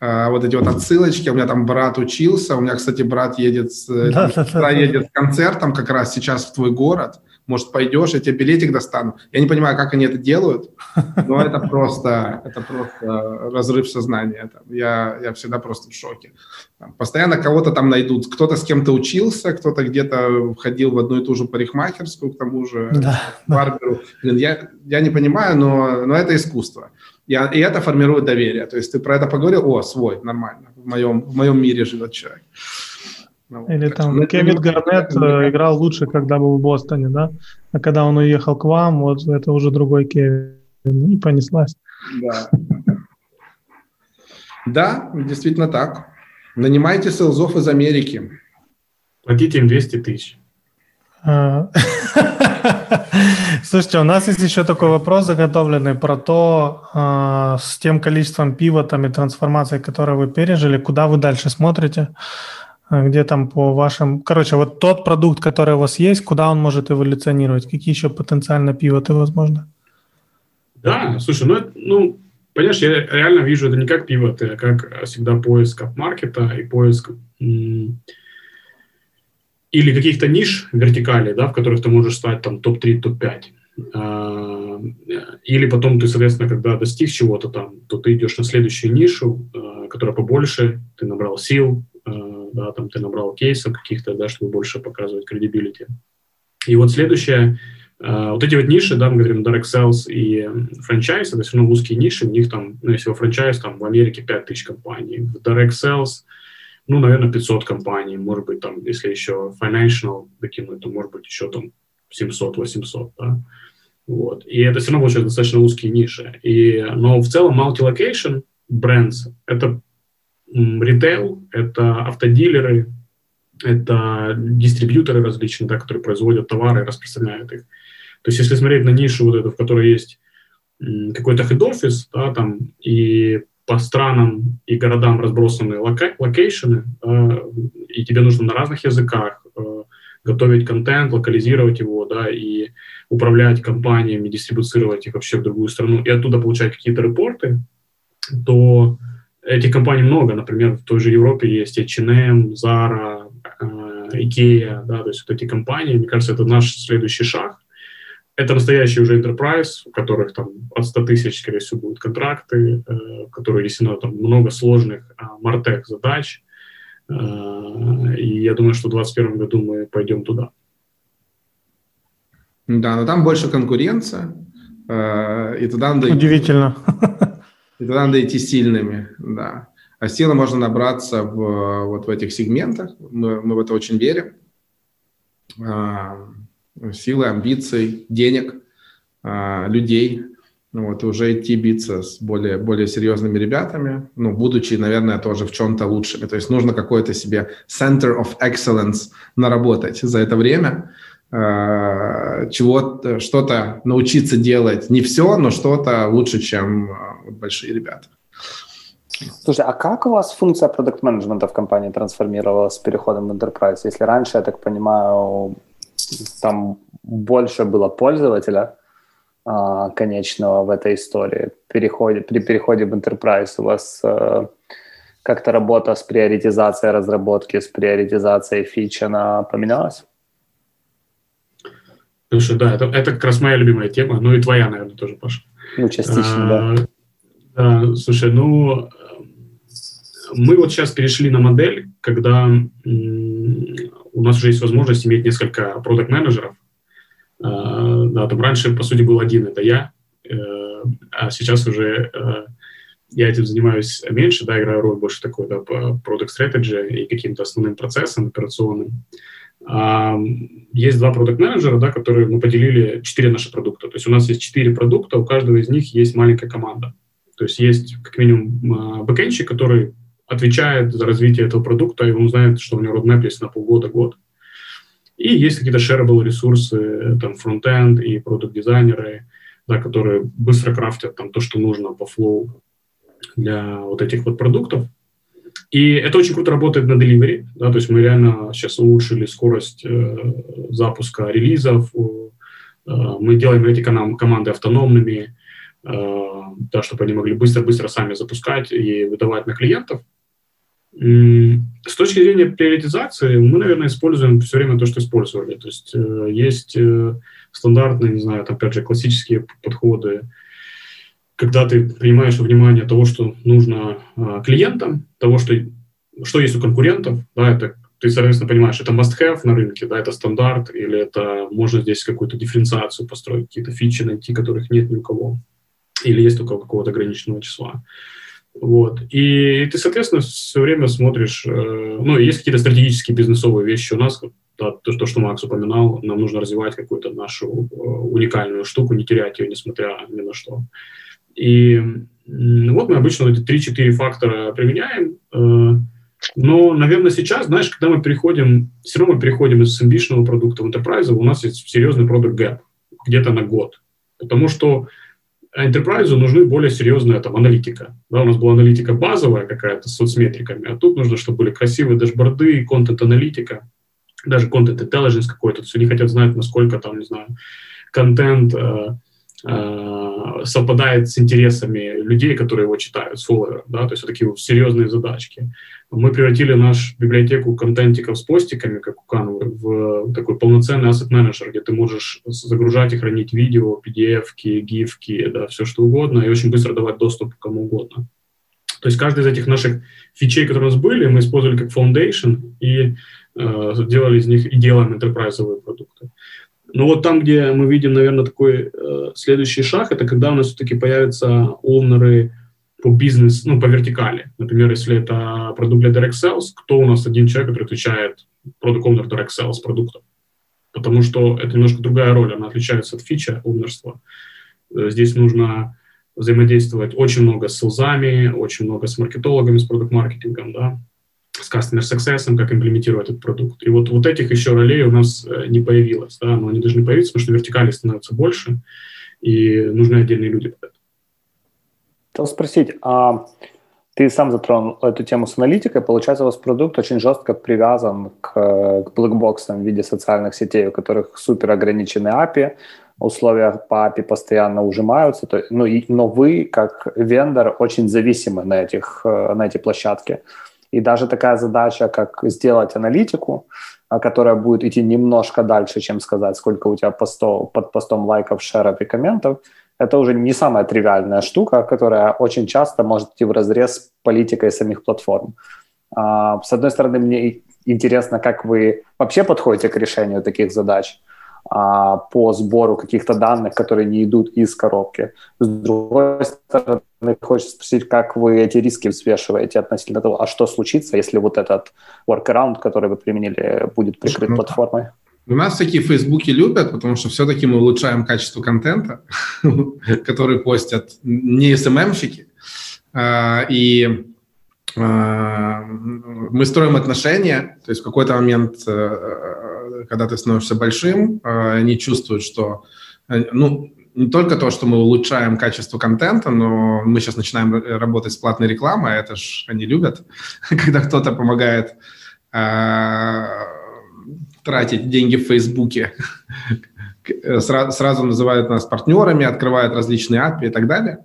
э, вот эти вот отсылочки, у меня там брат учился, у меня, кстати, брат едет, с, да, да, да, едет с концертом как раз сейчас в твой город, может, пойдешь, я тебе билетик достану. Я не понимаю, как они это делают, но это просто, это просто разрыв сознания. Я, я всегда просто в шоке. Постоянно кого-то там найдут. Кто-то с кем-то учился, кто-то где-то входил в одну и ту же парикмахерскую, к тому же да, барберу. Блин, я, я не понимаю, но, но это искусство. И, и это формирует доверие. То есть ты про это поговорил, о, свой, нормально. В моем, в моем мире живет человек. Ну, Или там ну, Кевин Гарнет э, играл лучше, когда был в Бостоне, да? А когда он уехал к вам, вот это уже другой Кевин. Ну, и понеслась. Да. Да, действительно так. Нанимайте селзов из Америки. Платите им 200 тысяч. А. Слушайте, у нас есть еще такой вопрос заготовленный про то, а, с тем количеством пивотом и трансформацией, которые вы пережили, куда вы дальше смотрите? А где там по вашим... Короче, вот тот продукт, который у вас есть, куда он может эволюционировать? Какие еще потенциально пивоты возможно? Да, слушай, ну, ну понимаешь, я реально вижу это не как пивоты, а как всегда поиск маркета и поиск или каких-то ниш вертикалей, да, в которых ты можешь стать там топ-3, топ-5. А, или потом ты, соответственно, когда достиг чего-то там, то ты идешь на следующую нишу, а, которая побольше, ты набрал сил, да, там ты набрал кейсов каких-то, да, чтобы больше показывать кредибилити. И вот следующее, э, вот эти вот ниши, да, мы говорим direct sales и франчайз, это все равно узкие ниши, у них там, ну, если во франчайз, там в Америке 5000 компаний, в direct sales, ну, наверное, 500 компаний, может быть, там, если еще financial докинуть, то, может быть, еще там 700-800, да, вот. И это все равно получается достаточно узкие ниши. И, но в целом multi-location brands — это ритейл, это автодилеры, это дистрибьюторы различные, да, которые производят товары и распространяют их. То есть если смотреть на нишу вот эту, в которой есть какой-то head office, да, там, и по странам и городам разбросаны loca- location ы, да, и тебе нужно на разных языках э, готовить контент, локализировать его, да, и управлять компаниями, дистрибуцировать их вообще в другую страну, и оттуда получать какие-то report ы, то Этих компаний много, например, в той же Европе есть H&M, Zara, э, Ikea, да, то есть вот эти компании, мне кажется, это наш следующий шаг. это настоящий уже enterprise, у которых там от 100 тысяч, скорее всего, будут контракты, э, которые внесено там много сложных мартек задач. Э, и я думаю, что в 2021 году мы пойдем туда. Да, но там больше конкуренция, и туда надо... Удивительно. И надо идти сильными, да. А силы можно набраться в, вот в этих сегментах, мы, мы в это очень верим. А, силы, амбиций, денег, а, людей, вот, и уже идти биться с более, более серьезными ребятами, ну, будучи, наверное, тоже в чем-то лучшими. То есть нужно какое-то себе center of excellence наработать за это время, а, чего что-то научиться делать. Не все, но что-то лучше, чем большие ребята. Слушай, а как у вас функция продукт менеджмента в компании трансформировалась с переходом в Enterprise? Если раньше, я так понимаю, там больше было пользователя а, конечного в этой истории. Переходе, при переходе в Enterprise у вас как-то работа с приоритизацией разработки, с приоритизацией фич, она поменялась? Слушай, да, это, это как раз моя любимая тема, ну и твоя, наверное, тоже, Паша. Ну, частично, а, да. Да, слушай, ну, мы вот сейчас перешли на модель, когда у нас уже есть возможность иметь несколько продукт менеджеров а, Да, там раньше, по сути, был один, это я, э, а сейчас уже э, я этим занимаюсь меньше, да, играю роль больше такой, да, по product strategy и каким-то основным процессам операционным. А, есть два продукт менеджера да, которые мы поделили четыре наши продукта. То есть у нас есть четыре продукта, у каждого из них есть маленькая команда. То есть есть как минимум а, бэкэнщик, который отвечает за развитие этого продукта, и он знает, что у него roadmap есть на полгода-год. И есть какие-то shareable ресурсы, там, фронтенд и продукт-дизайнеры, да, которые быстро крафтят там то, что нужно по флоу для вот этих вот продуктов. И это очень круто работает на delivery, да, то есть мы реально сейчас улучшили скорость э, запуска релизов, э, мы делаем эти команды автономными, э, да, чтобы они могли быстро-быстро сами запускать и выдавать на клиентов. С точки зрения приоритизации, мы, наверное, используем все время то, что использовали. То есть э, есть э, стандартные, не знаю, опять же, классические подходы, когда ты принимаешь внимание того, что нужно э, клиентам, того, что, что есть у конкурентов, да, это ты, соответственно, понимаешь, это must-have на рынке, да, это стандарт, или это можно здесь какую-то дифференциацию построить, какие-то фичи найти, которых нет ни у кого, или есть только какого-то ограниченного числа. Вот. И ты, соответственно, все время смотришь, э, ну, есть какие-то стратегические бизнесовые вещи у нас, да, то, то, что Макс упоминал, нам нужно развивать какую-то нашу э, уникальную штуку, не терять ее, несмотря ни на что. И вот мы обычно эти 3-4 фактора применяем, э, но, наверное, сейчас, знаешь, когда мы переходим, все равно мы переходим из амбишного продукта в enterprise, у нас есть серьезный продукт гэп где-то на год. Потому что enterprise нужны более серьезная там аналитика. Да, у нас была аналитика базовая какая-то с соцметриками, а тут нужно, чтобы были красивые дашборды, контент-аналитика, даже контент-интеллигенс какой-то. То есть они хотят знать, насколько там, не знаю, контент э, э, совпадает с интересами людей, которые его читают, с фолловеров, да, то есть вот такие вот серьезные задачки. Мы превратили нашу библиотеку контентиков с постиками, как у Canva, в такой полноценный asset менеджер, где ты можешь загружать и хранить видео, PDF-ки, гифки, да, все что угодно, и очень быстро давать доступ кому угодно. То есть каждый из этих наших фичей, которые у нас были, мы использовали как foundation и э, делали из них и делаем enterprise продукты. Но вот там, где мы видим, наверное, такой э, следующий шаг, это когда у нас все-таки появятся овнеры по бизнес, ну, по вертикали. Например, если это продукт для Direct Sales, кто у нас один человек, который отвечает продукт owner Direct Sales продуктом? Потому что это немножко другая роль, она отличается от фича овнерства. Э, здесь нужно взаимодействовать очень много с селзами, очень много с маркетологами, с продукт-маркетингом, да, с customer success, как имплементировать этот продукт. И вот, вот этих еще ролей у нас э, не появилось, да, но они должны появиться, потому что вертикали становятся больше, и нужны отдельные люди под это. Хотел спросить, а ты сам затронул эту тему с аналитикой. Получается, у вас продукт очень жестко привязан к, к блэкбоксам в виде социальных сетей, у которых супер ограничены API, условия по API постоянно ужимаются, то, ну, и, но вы, как вендор, очень зависимы на, этих, на эти площадки. И даже такая задача, как сделать аналитику, а, которая будет идти немножко дальше, чем сказать, сколько у тебя постов, под постом лайков, шеров и комментов, это уже не самая тривиальная штука, которая очень часто может идти в разрез с политикой самих платформ. А, с одной стороны, мне интересно, как вы вообще подходите к решению таких задач а, по сбору каких-то данных, которые не идут из коробки. С другой стороны, хочется спросить, как вы эти риски взвешиваете относительно того, а что случится, если вот этот workaround, который вы применили, будет прикрыт ну, платформой? У нас такие фейсбуки любят, потому что все-таки мы улучшаем качество контента, который постят не СММщики. А, и а, мы строим отношения, то есть в какой-то момент, э, когда ты становишься большим, а, они чувствуют, что э, ну, не только то, что мы улучшаем качество контента, но мы сейчас начинаем работать с платной рекламой, а это ж они любят, когда кто-то помогает тратить деньги в Фейсбуке, сразу называют нас партнерами, открывают различные API и так далее.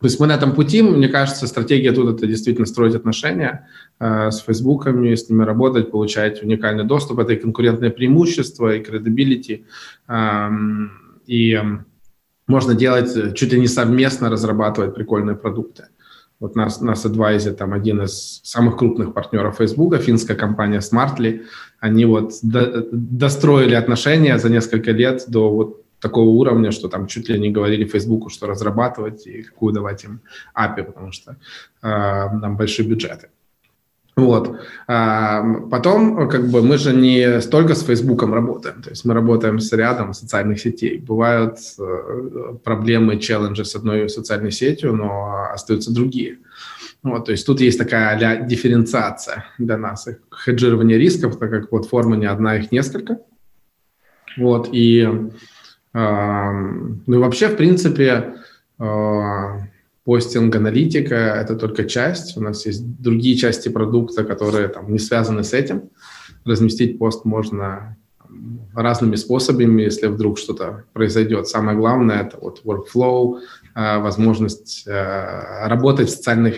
То есть мы на этом пути, мне кажется, стратегия тут это действительно строить отношения э, с Фейсбуками, с ними работать, получать уникальный доступ, это и конкурентное преимущество, и credibility, э, и можно делать, чуть ли не совместно разрабатывать прикольные продукты. Вот нас, нас Advise, там один из самых крупных партнеров Facebook, финская компания Smartly, они вот до, достроили отношения за несколько лет до вот такого уровня, что там чуть ли не говорили Фейсбуку, что разрабатывать и какую давать им API, потому что э, там большие бюджеты. Вот. А потом, как бы, мы же не столько с Фейсбуком работаем, то есть мы работаем с рядом социальных сетей. Бывают э, проблемы, челленджи с одной социальной сетью, но остаются другие. Вот, то есть тут есть такая дифференциация для нас, хеджирование рисков, так как платформа не одна, их несколько. Вот, и, ну и вообще, в принципе, э, постинг, аналитика – это только часть. У нас есть другие части продукта, которые там, не связаны с этим. Разместить пост можно разными способами, если вдруг что-то произойдет. Самое главное – это вот workflow, а, возможность а, работать в социальных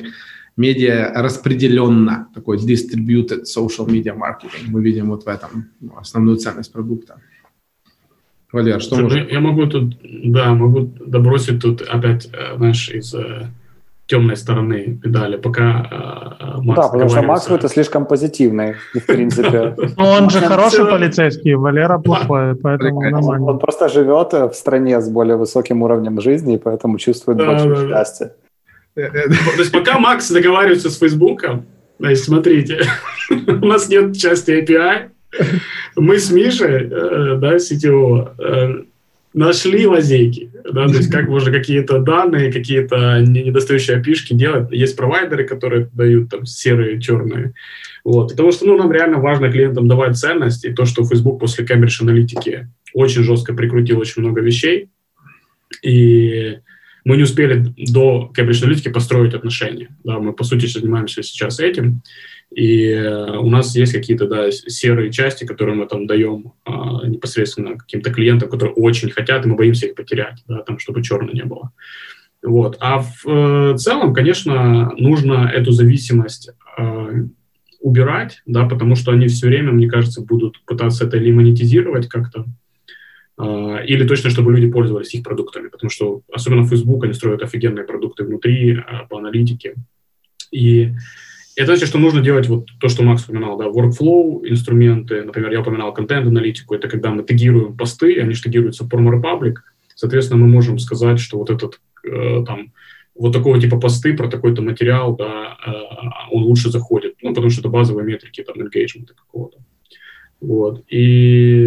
медиа распределенно, такой distributed social media marketing. Мы видим вот в этом основную ценность продукта. Валер, что Слушай, может... Я могу тут, да, могу добросить тут опять, э, знаешь, из э, темной стороны педали, пока э, Макс Да, потому что Макс это слишком позитивный, в принципе. Ну, он же хороший полицейский, Валера плохой, поэтому нормально. Он просто живет в стране с более высоким уровнем жизни, и поэтому чувствует больше счастья. То есть пока Макс договаривается с Фейсбуком, значит, смотрите, у нас нет части API, мы с Мишей, э, да, CTO, э, нашли лазейки, да, то есть как можно какие-то данные, какие-то недостающие опишки делать. Есть провайдеры, которые дают там серые, черные. Вот. Потому что ну, нам реально важно клиентам давать ценность, и то, что Facebook после Cambridge аналитики очень жестко прикрутил очень много вещей, и мы не успели до Cambridge аналитики построить отношения. Да, мы, по сути, занимаемся сейчас этим. И э, у нас есть какие-то да, серые части, которые мы там даем а, непосредственно каким-то клиентам, которые очень хотят, и мы боимся их потерять, да, там, чтобы черно не было. Вот. А в э, целом, конечно, нужно эту зависимость э, убирать, да, потому что они все время, мне кажется, будут пытаться это или монетизировать как-то, э, или точно, чтобы люди пользовались их продуктами, потому что особенно Facebook, они строят офигенные продукты внутри, э, по аналитике. И это значит, что нужно делать вот то, что Макс упоминал, да, workflow, инструменты, например, я упоминал контент-аналитику, это когда мы тегируем посты, они же тегируются в Former Republic, соответственно, мы можем сказать, что вот этот, э, там, вот такого типа посты про такой-то материал, да, э, он лучше заходит, ну, потому что это базовые метрики, там, engagement какого-то. Вот, и,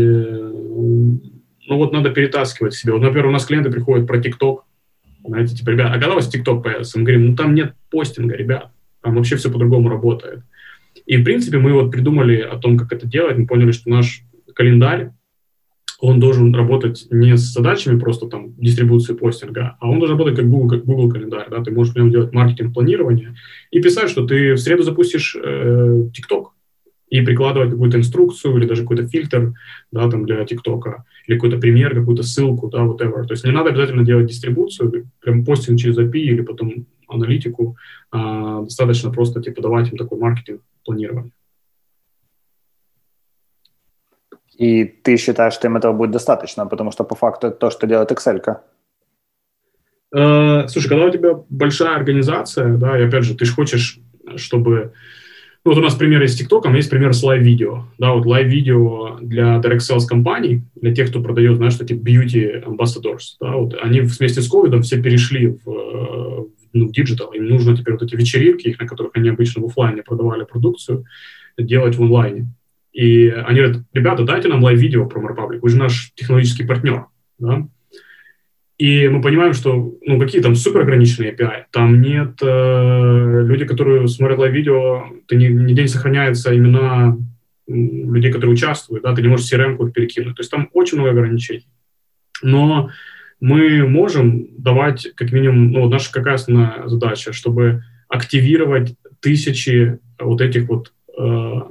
ну, вот надо перетаскивать себе. Вот, например, у нас клиенты приходят про TikTok, знаете, типа, ребят, а когда у вас TikTok появится? Мы говорим, ну, там нет постинга, ребят, вообще все по-другому работает. И, в принципе, мы вот придумали о том, как это делать, мы поняли, что наш календарь, он должен работать не с задачами просто там дистрибуции постинга, а он должен работать как Google, как Google календарь, да, ты можешь в нем делать маркетинг планирование и писать, что ты в среду запустишь э, TikTok, и прикладывать какую-то инструкцию или даже какой-то фильтр, да, там для ТикТока, или какой-то пример, какую-то ссылку, да, whatever. То есть не надо обязательно делать дистрибуцию, прям постинг через API или потом аналитику, а, достаточно просто типа давать им такой маркетинг планирование. И ты считаешь, что им этого будет достаточно, потому что по факту это то, что делает Excel. -ка. Э, слушай, когда у тебя большая организация, да, и опять же, ты же хочешь, чтобы... Ну, вот у нас пример из ТикТока, есть пример с live-видео. Да, вот live-видео для direct sales компаний, для тех, кто продает, знаешь, такие beauty ambassadors, да, вот они вместе с ковидом все перешли в, ну, digital. Им нужно теперь вот эти вечеринки, на которых они обычно в офлайне продавали продукцию, делать в онлайне. И они говорят, ребята, дайте нам live-видео, PromoRepublic, вы же наш технологический партнер. Да? И мы понимаем, что ну, какие там супер ограниченные API, там нет э, люди, которые смотрят live-видео, ты не, не сохраняются имена людей, которые участвуют, да, ты не можешь CRM-ку перекинуть. То есть там очень много ограничений. Но мы можем давать, как минимум, ну, наша какая основная задача, чтобы активировать тысячи вот этих вот э,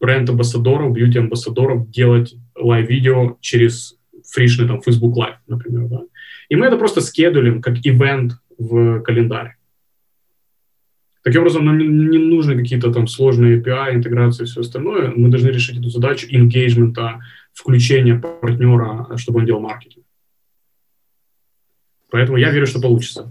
бренд-амбассадоров, beauty-амбассадоров, делать live-видео через фришный там Facebook Live, например, да. И мы это просто скедулим как ивент в календарь. Таким образом, нам не нужны какие-то там сложные API, интеграции и все остальное. Мы должны решить эту задачу engagement, включения партнера, чтобы он делал маркетинг. Поэтому я верю, что получится.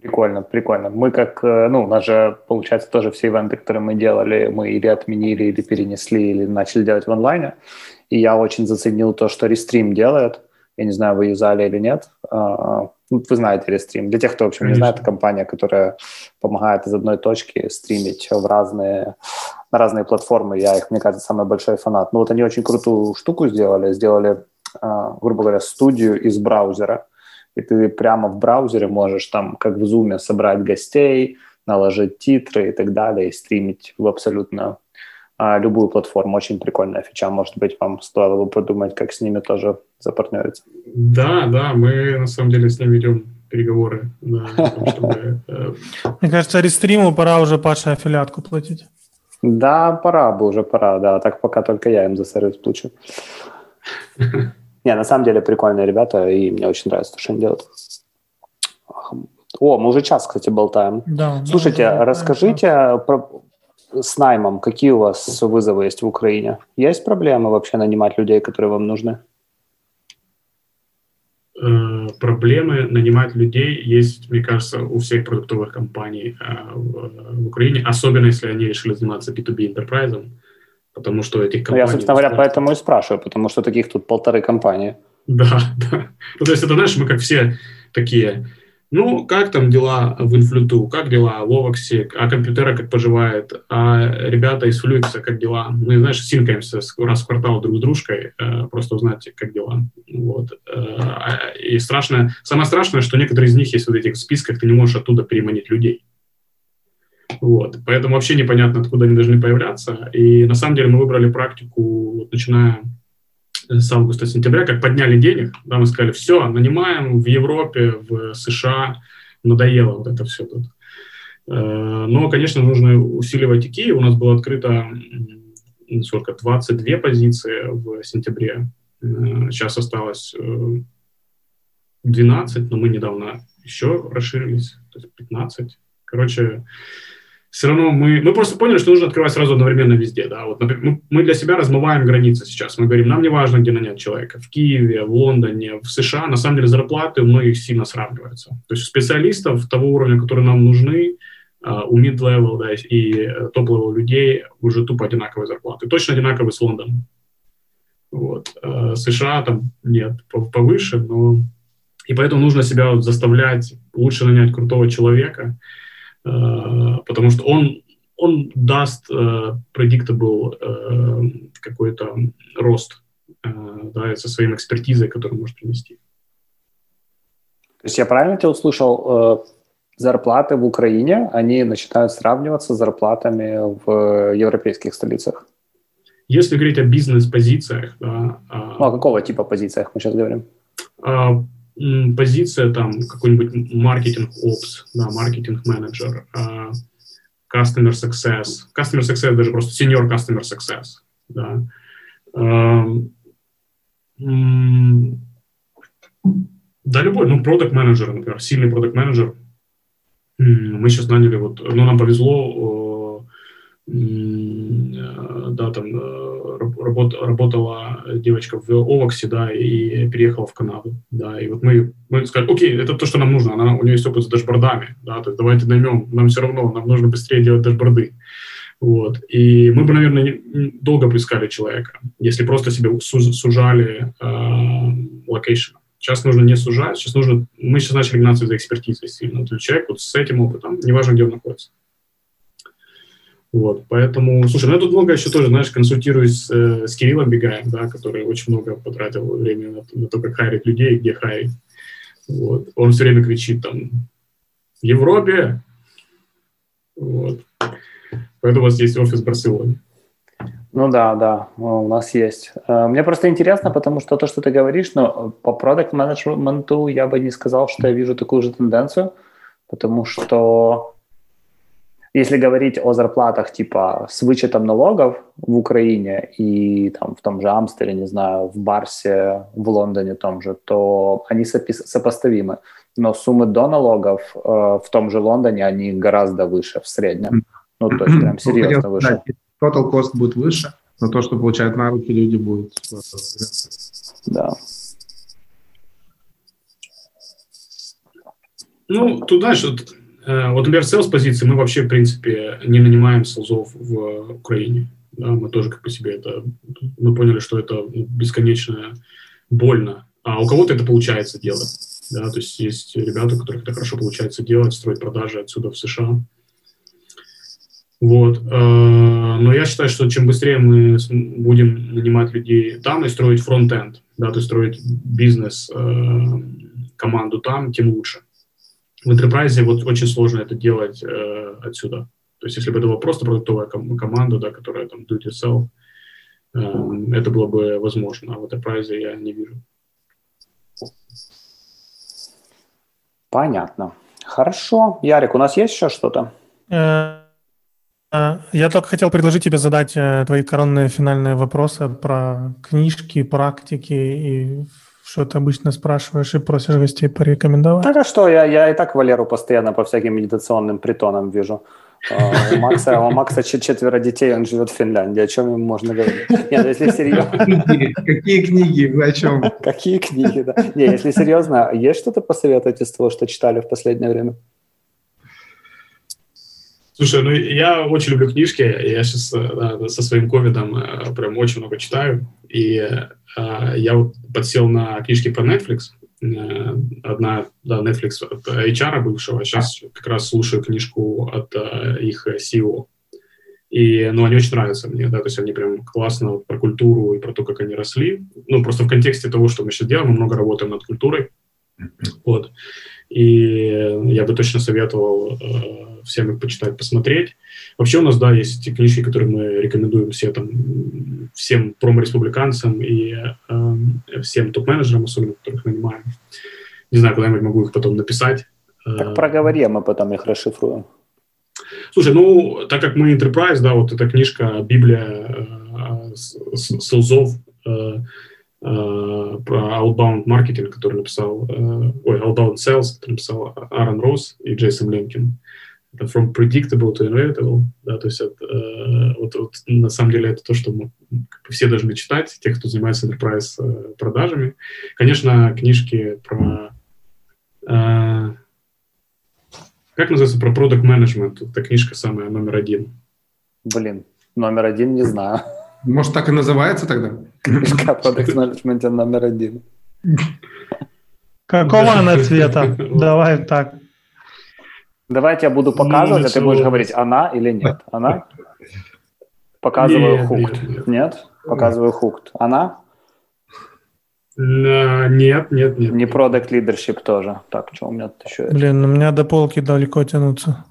Прикольно, прикольно. Мы как, э, ну, у нас же, получается, тоже все ивенты, которые мы делали, мы или отменили, или перенесли, или начали делать в онлайне. И я очень заценил то, что Restream делает. Я не знаю, вы юзали или нет. А, ну, вы знаете Restream. Для тех, кто, в общем, Конечно. не знает, это компания, которая помогает из одной точки стримить в разные, на разные платформы. Я их, мне кажется, самый большой фанат. Ну, вот они очень крутую штуку сделали. Сделали, а, грубо говоря, студию из браузера и ты прямо в браузере можешь там, как в Zoom, собрать гостей, наложить титры и так далее, и стримить в абсолютно а, любую платформу. Очень прикольная фича. Может быть, вам стоило бы подумать, как с ними тоже запартнериться. Да, да, мы на самом деле с ними ведем переговоры. Чтобы, э, Мне кажется, рестриму пора уже Паше аффилиатку платить. Да, пора бы уже, пора, да. Так пока только я им за сервис плачу. Не, на самом деле прикольные ребята, и мне очень нравится то, что они делают. О, мы уже час, кстати, болтаем. Да, Слушайте, да, расскажите да. про, с наймом, какие у вас вызовы есть в Украине? Есть проблемы вообще нанимать людей, которые вам нужны? Э, проблемы нанимать людей есть, мне кажется, у всех продуктовых компаний э, в, в Украине, особенно если они решили заниматься B2B enterprise потому что этих компаний... Ну, я, собственно говоря, поэтому и спрашиваю, потому что таких тут полторы компании. Да, да. Ну, то есть это, знаешь, мы как все такие, ну, как там дела в Инфлюту, как дела в Овоксе, а компьютера как поживает, а ребята из Флюикса как дела. Мы, знаешь, синкаемся раз в квартал друг с дружкой, э, просто узнать, как дела. Вот. Э, и страшное, самое страшное, что некоторые из них есть в вот этих списках, ты не можешь оттуда переманить людей. Вот. Поэтому вообще непонятно, откуда они должны появляться. И на самом деле мы выбрали практику, вот, начиная с августа-сентября, как подняли денег, да, мы сказали, все, нанимаем в Европе, в США, надоело вот это все тут. Э, но, конечно, нужно усиливать ИКИ. У нас было открыто сколько, 22 позиции в сентябре. Э, сейчас осталось 12, э, но мы недавно еще расширились, то есть 15. Короче, все равно мы, мы просто поняли, что нужно открывать сразу одновременно везде. Да? Вот, например, мы для себя размываем границы сейчас. Мы говорим, нам не важно, где нанять человека. В Киеве, в Лондоне, в США. На самом деле зарплаты у многих сильно сравниваются. То есть специалистов того уровня, которые нам нужны, а, у mid-level да, и топ-level людей уже тупо одинаковые зарплаты. Точно одинаковые с Лондоном. Вот. А, США там нет, повыше, но... И поэтому нужно себя заставлять лучше нанять крутого человека, Э, потому что он, он даст э, predictable э, какой-то рост да, со своей экспертизой, которую может принести. То есть я правильно тебя услышал? Зарплаты в Украине, они начинают сравниваться с зарплатами в европейских столицах? Если говорить о бизнес-позициях, да. А, ну, а какого типа позициях мы сейчас говорим? А, позиция там какой-нибудь маркетинг опс, да, маркетинг менеджер, uh, customer success, customer success даже просто senior customer success, да. Да, любой, ну, продукт менеджер, например, сильный продукт менеджер. Мы сейчас наняли, вот, ну, нам повезло, э, да, там, э, работ, работала девочка в Овоксе, да, и переехала в Канаду, да, и вот мы, мы сказали, окей, это то, что нам нужно, она, у нее есть опыт с дашбордами, да, то есть давайте наймем, нам все равно, нам нужно быстрее делать дашборды, вот, и мы бы, наверное, долго бы искали человека, если просто себе сужали location. Э, сейчас нужно не сужать, сейчас нужно, мы сейчас начали гнаться за экспертизой сильно, то есть человек вот с этим опытом, неважно, где он находится. Вот, поэтому, слушай, ну я тут много еще тоже, знаешь, консультируюсь с, э, с Кириллом Бигаем, да, который очень много потратил времени на, на то, как hire ить людей, где hire ить. Вот. Он все время кричит там в Европе. Вот. Поэтому у вас есть офис в Барселоне. Ну да, да, у нас есть. Э, мне просто интересно, потому что то, что ты говоришь, но по продукт менеджменту я бы не сказал, что я вижу такую же тенденцию, потому что если говорить о зарплатах типа с вычетом налогов в Украине и там в том же Амстере, не знаю, в Барсе, в Лондоне том же, то они сопоставимы. Но суммы до налогов э, в том же Лондоне, они гораздо выше в среднем. Ну, то есть прям серьезно выше. Total cost будет выше, но то, что получают на руки люди, будет... Да. Ну, тут дальше, Э, вот, например, sales позиции мы вообще, в принципе, не нанимаем селзов в Украине. Да, мы тоже как по себе это... Мы поняли, что это бесконечно больно. А у кого-то это получается делать. Да, то есть есть ребята, у которых это хорошо получается делать, строить продажи отсюда в США. Вот. Э, но я считаю, что чем быстрее мы будем нанимать людей там и строить фронт-энд, да, то есть строить бизнес, э, команду там, тем лучше в enterprise вот очень сложно это делать э, отсюда. То есть если бы это была просто продуктовая ком- команда, да, которая там do it yourself, э, это было бы возможно, а в enterprise я не вижу. Понятно. Хорошо. Ярик, у нас есть еще что-то? Э, э, я только хотел предложить тебе задать э, твои коронные финальные вопросы про книжки, практики и что ты обычно спрашиваешь и просишь гостей порекомендовать? Так а что, я, я и так Валеру постоянно по всяким медитационным притонам вижу. А, у Макса, у Макса четверо детей, он живет в Финляндии. О чем ему можно говорить? Нет, ну, если серьезно... Какие книги? Вы о чем? Какие книги, да. Не, если серьезно, есть что-то посоветовать из того, что читали в последнее время? Слушай, ну я очень люблю книжки. Я сейчас да, со своим ковидом э, прям очень много читаю. И э, я вот подсел на книжки про Netflix. Э, одна, да, Netflix от HR бывшего. Сейчас как раз слушаю книжку от их CEO. И, ну, они очень нравятся мне, да, то есть они прям классно про культуру и про то, как они росли. Ну, просто в контексте того, что мы сейчас делаем, мы много работаем над культурой. Вот. И я бы точно советовал всем их почитать, посмотреть. Вообще у нас, да, есть книжки, которые мы рекомендуем все, там, всем промо-республиканцам и э, всем топ-менеджерам, особенно, которых нанимаем. Не знаю, когда-нибудь могу их потом написать. Так проговори, а мы потом их расшифруем. Слушай, ну, так как мы Enterprise, да, вот эта книжка «Библия э, селзов», э, Uh, про outbound маркетинг, который написал, uh, ой, outbound sales, который написал Аарон Росс и Джейсон Ленкин from predictable to inevitable, да, то есть это, э, вот, вот на самом деле это то, что мы все должны читать, те, кто занимается enterprise э, продажами. Конечно, книжки про э, как называется про product management? Это книжка самая номер один. Блин, номер один не знаю. Может, так и называется тогда? Product management номер один. Какого она цвета? Давай так. Давайте я буду показывать, ну, а ты будешь говорить, она или нет. Она? Показываю хукт. Нет? Показываю хукт. Она? Нет, нет, нет. Не продукт leadership тоже. Так, что у меня тут еще есть? Блин, у меня до полки далеко тянуться.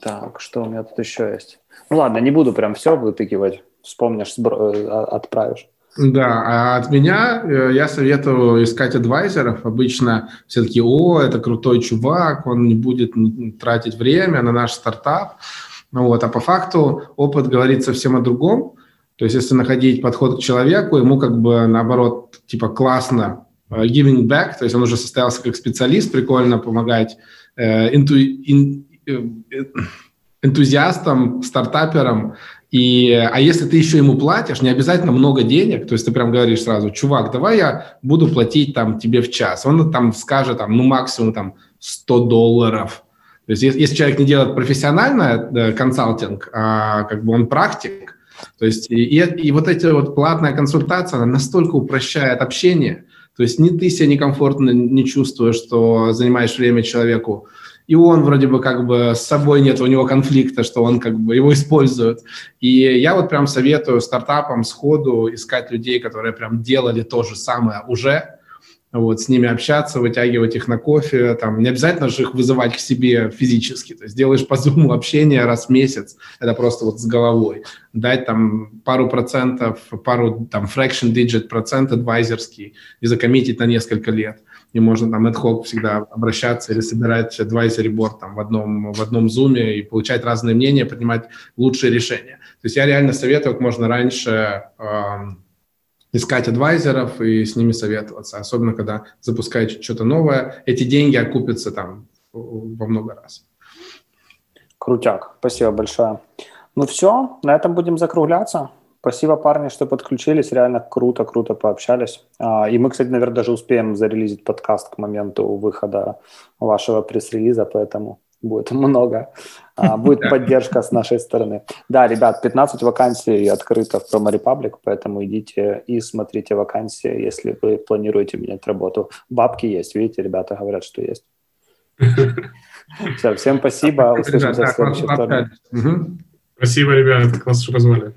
Так, что у меня тут еще есть? Ну ладно, не буду прям все вытыкивать. Вспомнишь, э, отправишь. Да, а от меня э, я советую искать адвайзеров. Обычно все таки о, это крутой чувак, он не будет тратить время на наш стартап. Ну вот, а по факту опыт говорит совсем о другом. То есть если находить подход к человеку, ему как бы наоборот, типа классно uh, giving back, то есть он уже состоялся как специалист, прикольно помогать uh, инту, ин, энтузиастам, стартаперам И, а если ты еще ему платишь, не обязательно много денег, то есть ты прям говоришь сразу, чувак, давай я буду платить там тебе в час. Он там скажет, там, ну максимум там 100 долларов. То есть если, человек не делает профессионально э, консалтинг, а как бы он практик, то есть и, и вот эта вот платная консультация, она настолько упрощает общение, то есть ни ты себя некомфортно не чувствуешь, что занимаешь время человеку, и он вроде бы как бы с собой нет у него конфликта, что он как бы его использует. И я вот прям советую стартапам сходу искать людей, которые прям делали то же самое уже, вот, с ними общаться, вытягивать их на кофе, там, не обязательно же их вызывать к себе физически, то есть делаешь по зуму общение раз в месяц, это просто вот с головой, дать там пару процентов, пару там fraction digit процент адвайзерский и закоммитить на несколько лет – и можно там ad hoc всегда обращаться или собирать advisory board там в одном, в одном зуме и получать разные мнения, принимать лучшие решения. То есть я реально советую как можно раньше э, искать адвайзеров и с ними советоваться, особенно когда запускаете что-то новое. Эти деньги окупятся там во много раз. Крутяк, спасибо большое. Ну все, на этом будем закругляться. Спасибо, парни, что подключились. Реально круто, круто пообщались. А, и мы, кстати, наверное, даже успеем зарелизить подкаст к моменту выхода вашего пресс-релиза, поэтому будет много. А, будет поддержка с нашей стороны. Да, ребят, 15 вакансий открыто в Promo Republic, поэтому идите и смотрите вакансии, если вы планируете менять работу. Бабки есть, видите, ребята говорят, что есть. Все, всем спасибо. Услышимся в следующий вторник. Спасибо, ребята, классно, что позвали.